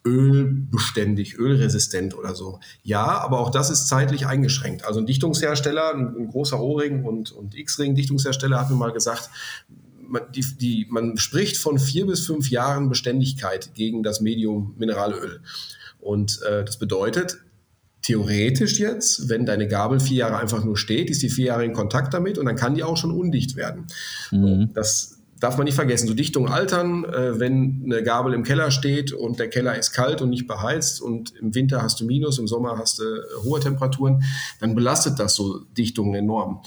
ölbeständig, ölresistent oder so. Ja, aber auch das ist zeitlich eingeschränkt. Also ein Dichtungshersteller, ein, ein großer O-Ring und, und X-Ring-Dichtungshersteller hat mir mal gesagt, man, die, die, man spricht von vier bis fünf Jahren Beständigkeit gegen das Medium Mineralöl. Und äh, das bedeutet, theoretisch jetzt, wenn deine Gabel vier Jahre einfach nur steht, ist die vier Jahre in Kontakt damit und dann kann die auch schon undicht werden. Mhm. Das darf man nicht vergessen, so Dichtungen altern, äh, wenn eine Gabel im Keller steht und der Keller ist kalt und nicht beheizt und im Winter hast du Minus, im Sommer hast du hohe Temperaturen, dann belastet das so Dichtungen enorm.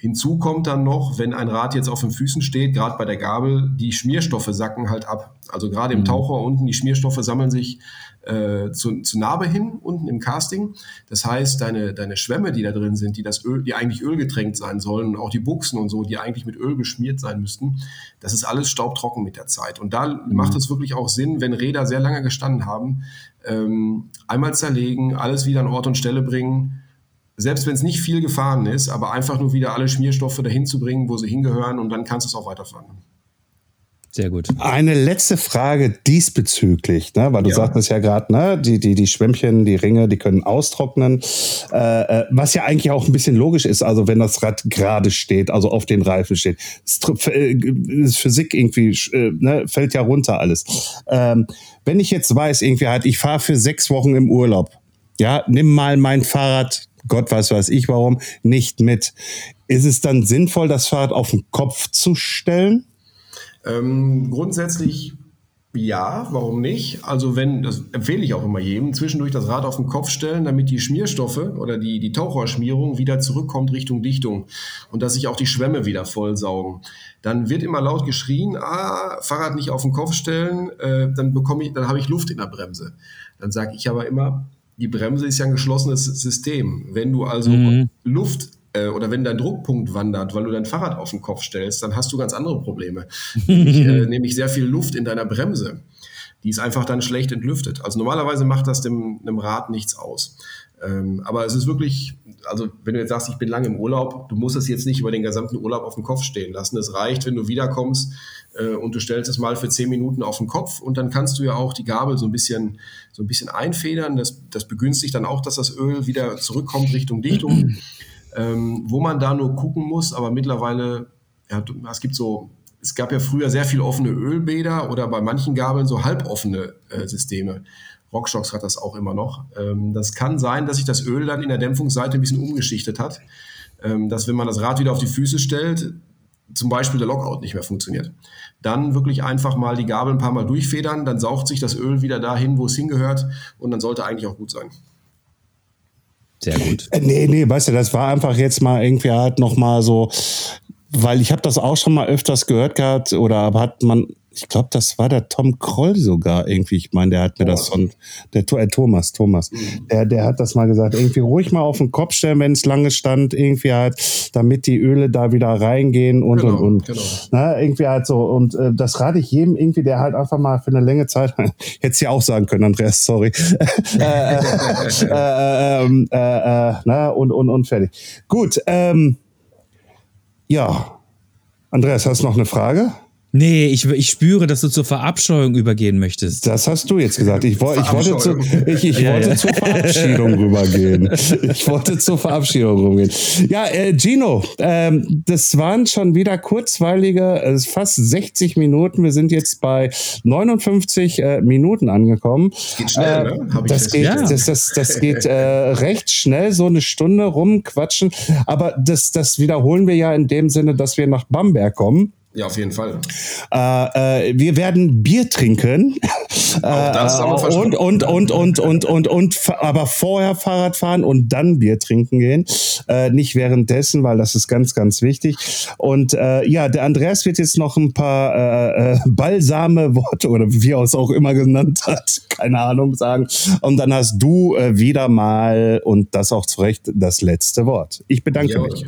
Hinzu kommt dann noch, wenn ein Rad jetzt auf den Füßen steht, gerade bei der Gabel, die Schmierstoffe sacken halt ab. Also gerade im mhm. Taucher unten, die Schmierstoffe sammeln sich äh, zu, zu Narbe hin, unten im Casting. Das heißt, deine, deine Schwämme, die da drin sind, die das Öl, die eigentlich ölgetränkt sein sollen, und auch die Buchsen und so, die eigentlich mit Öl beschmiert sein müssten, das ist alles staubtrocken mit der Zeit. Und da mhm. macht es wirklich auch Sinn, wenn Räder sehr lange gestanden haben, ähm, einmal zerlegen, alles wieder an Ort und Stelle bringen selbst wenn es nicht viel gefahren ist, aber einfach nur wieder alle Schmierstoffe dahin zu bringen, wo sie hingehören und dann kannst du es auch weiterfahren. Sehr gut. Eine letzte Frage diesbezüglich, ne? weil du ja. sagtest ja gerade, ne? die, die, die Schwämmchen, die Ringe, die können austrocknen, äh, äh, was ja eigentlich auch ein bisschen logisch ist, also wenn das Rad gerade steht, also auf den Reifen steht. Ist, äh, ist Physik irgendwie, äh, ne? fällt ja runter alles. Ähm, wenn ich jetzt weiß, irgendwie halt, ich fahre für sechs Wochen im Urlaub, ja, nimm mal mein Fahrrad Gott weiß weiß ich warum, nicht mit. Ist es dann sinnvoll, das Fahrrad auf den Kopf zu stellen? Ähm, grundsätzlich ja, warum nicht? Also wenn, das empfehle ich auch immer jedem, zwischendurch das Rad auf den Kopf stellen, damit die Schmierstoffe oder die, die Taucherschmierung wieder zurückkommt Richtung Dichtung und dass sich auch die Schwämme wieder vollsaugen. Dann wird immer laut geschrien, ah, Fahrrad nicht auf den Kopf stellen, äh, dann bekomme ich, dann habe ich Luft in der Bremse. Dann sage ich aber immer, die Bremse ist ja ein geschlossenes System. Wenn du also mhm. Luft äh, oder wenn dein Druckpunkt wandert, weil du dein Fahrrad auf den Kopf stellst, dann hast du ganz andere Probleme. *laughs* nämlich, äh, nämlich sehr viel Luft in deiner Bremse. Die ist einfach dann schlecht entlüftet. Also normalerweise macht das dem, dem Rad nichts aus. Ähm, aber es ist wirklich, also wenn du jetzt sagst, ich bin lange im Urlaub, du musst es jetzt nicht über den gesamten Urlaub auf dem Kopf stehen lassen. Es reicht, wenn du wiederkommst, äh, und du stellst es mal für zehn Minuten auf den Kopf und dann kannst du ja auch die Gabel so ein bisschen, so ein bisschen einfedern. Das, das begünstigt dann auch, dass das Öl wieder zurückkommt Richtung Dichtung. Ähm, wo man da nur gucken muss, aber mittlerweile, ja, es gibt so, es gab ja früher sehr viel offene Ölbäder oder bei manchen Gabeln so halboffene äh, Systeme. Rockstocks hat das auch immer noch. Ähm, das kann sein, dass sich das Öl dann in der Dämpfungsseite ein bisschen umgeschichtet hat. Ähm, dass wenn man das Rad wieder auf die Füße stellt, zum Beispiel der Lockout nicht mehr funktioniert. Dann wirklich einfach mal die Gabel ein paar Mal durchfedern, dann saugt sich das Öl wieder dahin, wo es hingehört und dann sollte eigentlich auch gut sein. Sehr gut. Äh, nee, nee, weißt du, das war einfach jetzt mal irgendwie halt nochmal so, weil ich habe das auch schon mal öfters gehört gehabt oder hat man ich glaube, das war der Tom Kroll sogar irgendwie. Ich meine, der hat mir das von, der äh, Thomas, Thomas, der, der hat das mal gesagt. Irgendwie ruhig mal auf den Kopf stellen, wenn es lange stand, irgendwie halt, damit die Öle da wieder reingehen und Genau, und und. genau. Na, irgendwie halt so. Und äh, das rate ich jedem irgendwie, der halt einfach mal für eine Länge Zeit, hätte es ja auch sagen können, Andreas, sorry. *laughs* äh, äh, äh, ähm, äh, äh, na, und, und, und fertig. Gut, ähm, ja. Andreas, hast du noch eine Frage? Nee, ich, ich spüre, dass du zur Verabscheuung übergehen möchtest. Das hast du jetzt gesagt. Ich, woll, ich wollte, zu, ich, ich Ja, wollte ja. zur Verabschiedung rübergehen. *laughs* Ich wollte zur Verabschiedung rübergehen. Ja, äh, Gino, ähm, das waren schon wieder kurzweilige, äh, fast 60 Minuten. Wir sind jetzt bei 59 äh, Minuten angekommen. Geht schnell, Äh, ne? Hab ich das, geht, festgestellt. das, das, das geht äh, recht schnell, so eine Stunde rumquatschen. Aber das, das wiederholen wir ja in dem Sinne, dass wir nach Bamberg kommen. Ja, auf jeden Fall. Äh, äh, wir werden Bier trinken. *laughs* das ist aber Äh, und, und, und, und, und, und, und, aber vorher Fahrrad fahren und dann Bier trinken gehen. Äh, nicht währenddessen, weil das ist ganz, ganz wichtig. Und äh, ja, der Andreas wird jetzt noch ein paar äh, balsame Worte oder wie er es auch immer genannt hat, *laughs* keine Ahnung, sagen. Und dann hast du wieder mal, und das auch zu Recht, das letzte Wort. Ich bedanke Ja, mich.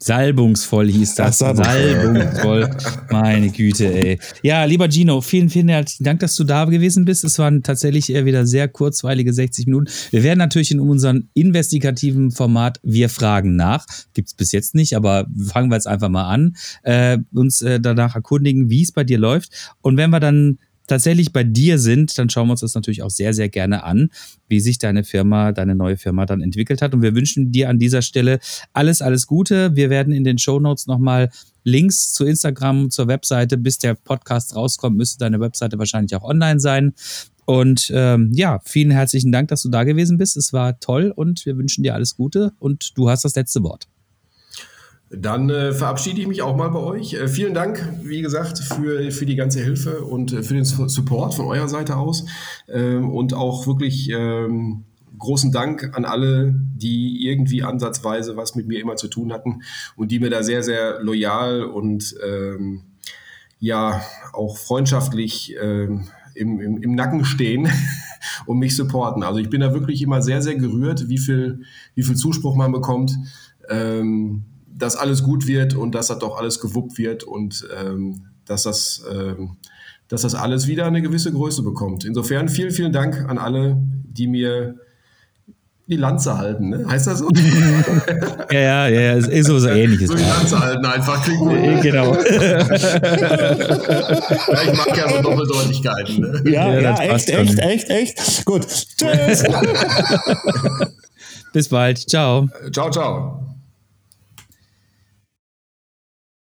Salbungsvoll hieß das. Ach, salbungsvoll. Meine Güte, ey. Ja, lieber Gino, vielen, vielen herzlichen Dank, dass du da gewesen bist. Es waren tatsächlich eher wieder sehr kurzweilige 60 Minuten. Wir werden natürlich in unserem investigativen Format Wir fragen nach. Gibt's bis jetzt nicht, aber fangen wir jetzt einfach mal an. Äh, uns äh, danach erkundigen, wie es bei dir läuft. Und wenn wir dann tatsächlich bei dir sind, dann schauen wir uns das natürlich auch sehr, sehr gerne an, wie sich deine Firma, deine neue Firma dann entwickelt hat. Und wir wünschen dir an dieser Stelle alles, alles Gute. Wir werden in den Show Notes nochmal Links zu Instagram, zur Webseite, bis der Podcast rauskommt, müsste deine Webseite wahrscheinlich auch online sein. Und ähm, ja, vielen herzlichen Dank, dass du da gewesen bist. Es war toll und wir wünschen dir alles Gute und du hast das letzte Wort. Dann äh, verabschiede ich mich auch mal bei euch. Äh, vielen Dank, wie gesagt, für, für die ganze Hilfe und äh, für den Su- Support von eurer Seite aus. Ähm, und auch wirklich ähm, großen Dank an alle, die irgendwie ansatzweise was mit mir immer zu tun hatten und die mir da sehr, sehr loyal und ähm, ja auch freundschaftlich ähm, im, im, im Nacken stehen *laughs* und mich supporten. Also ich bin da wirklich immer sehr, sehr gerührt, wie viel, wie viel Zuspruch man bekommt. Ähm, dass alles gut wird und dass das doch alles gewuppt wird und ähm, dass, das, ähm, dass das alles wieder eine gewisse Größe bekommt. Insofern vielen, vielen Dank an alle, die mir die Lanze halten. Ne? Heißt das so? *laughs* Ja, ja, ja, es ist so, so ähnliches. so die Lanze halten einfach. Klingt gut. Genau. *laughs* Ja, ich mag ja so Doppeldeutigkeiten. Ne? Ja, Ja, ja, echt, echt, schon. echt, echt. Gut. *laughs* Tschüss. Bis bald. Ciao. Ciao, ciao.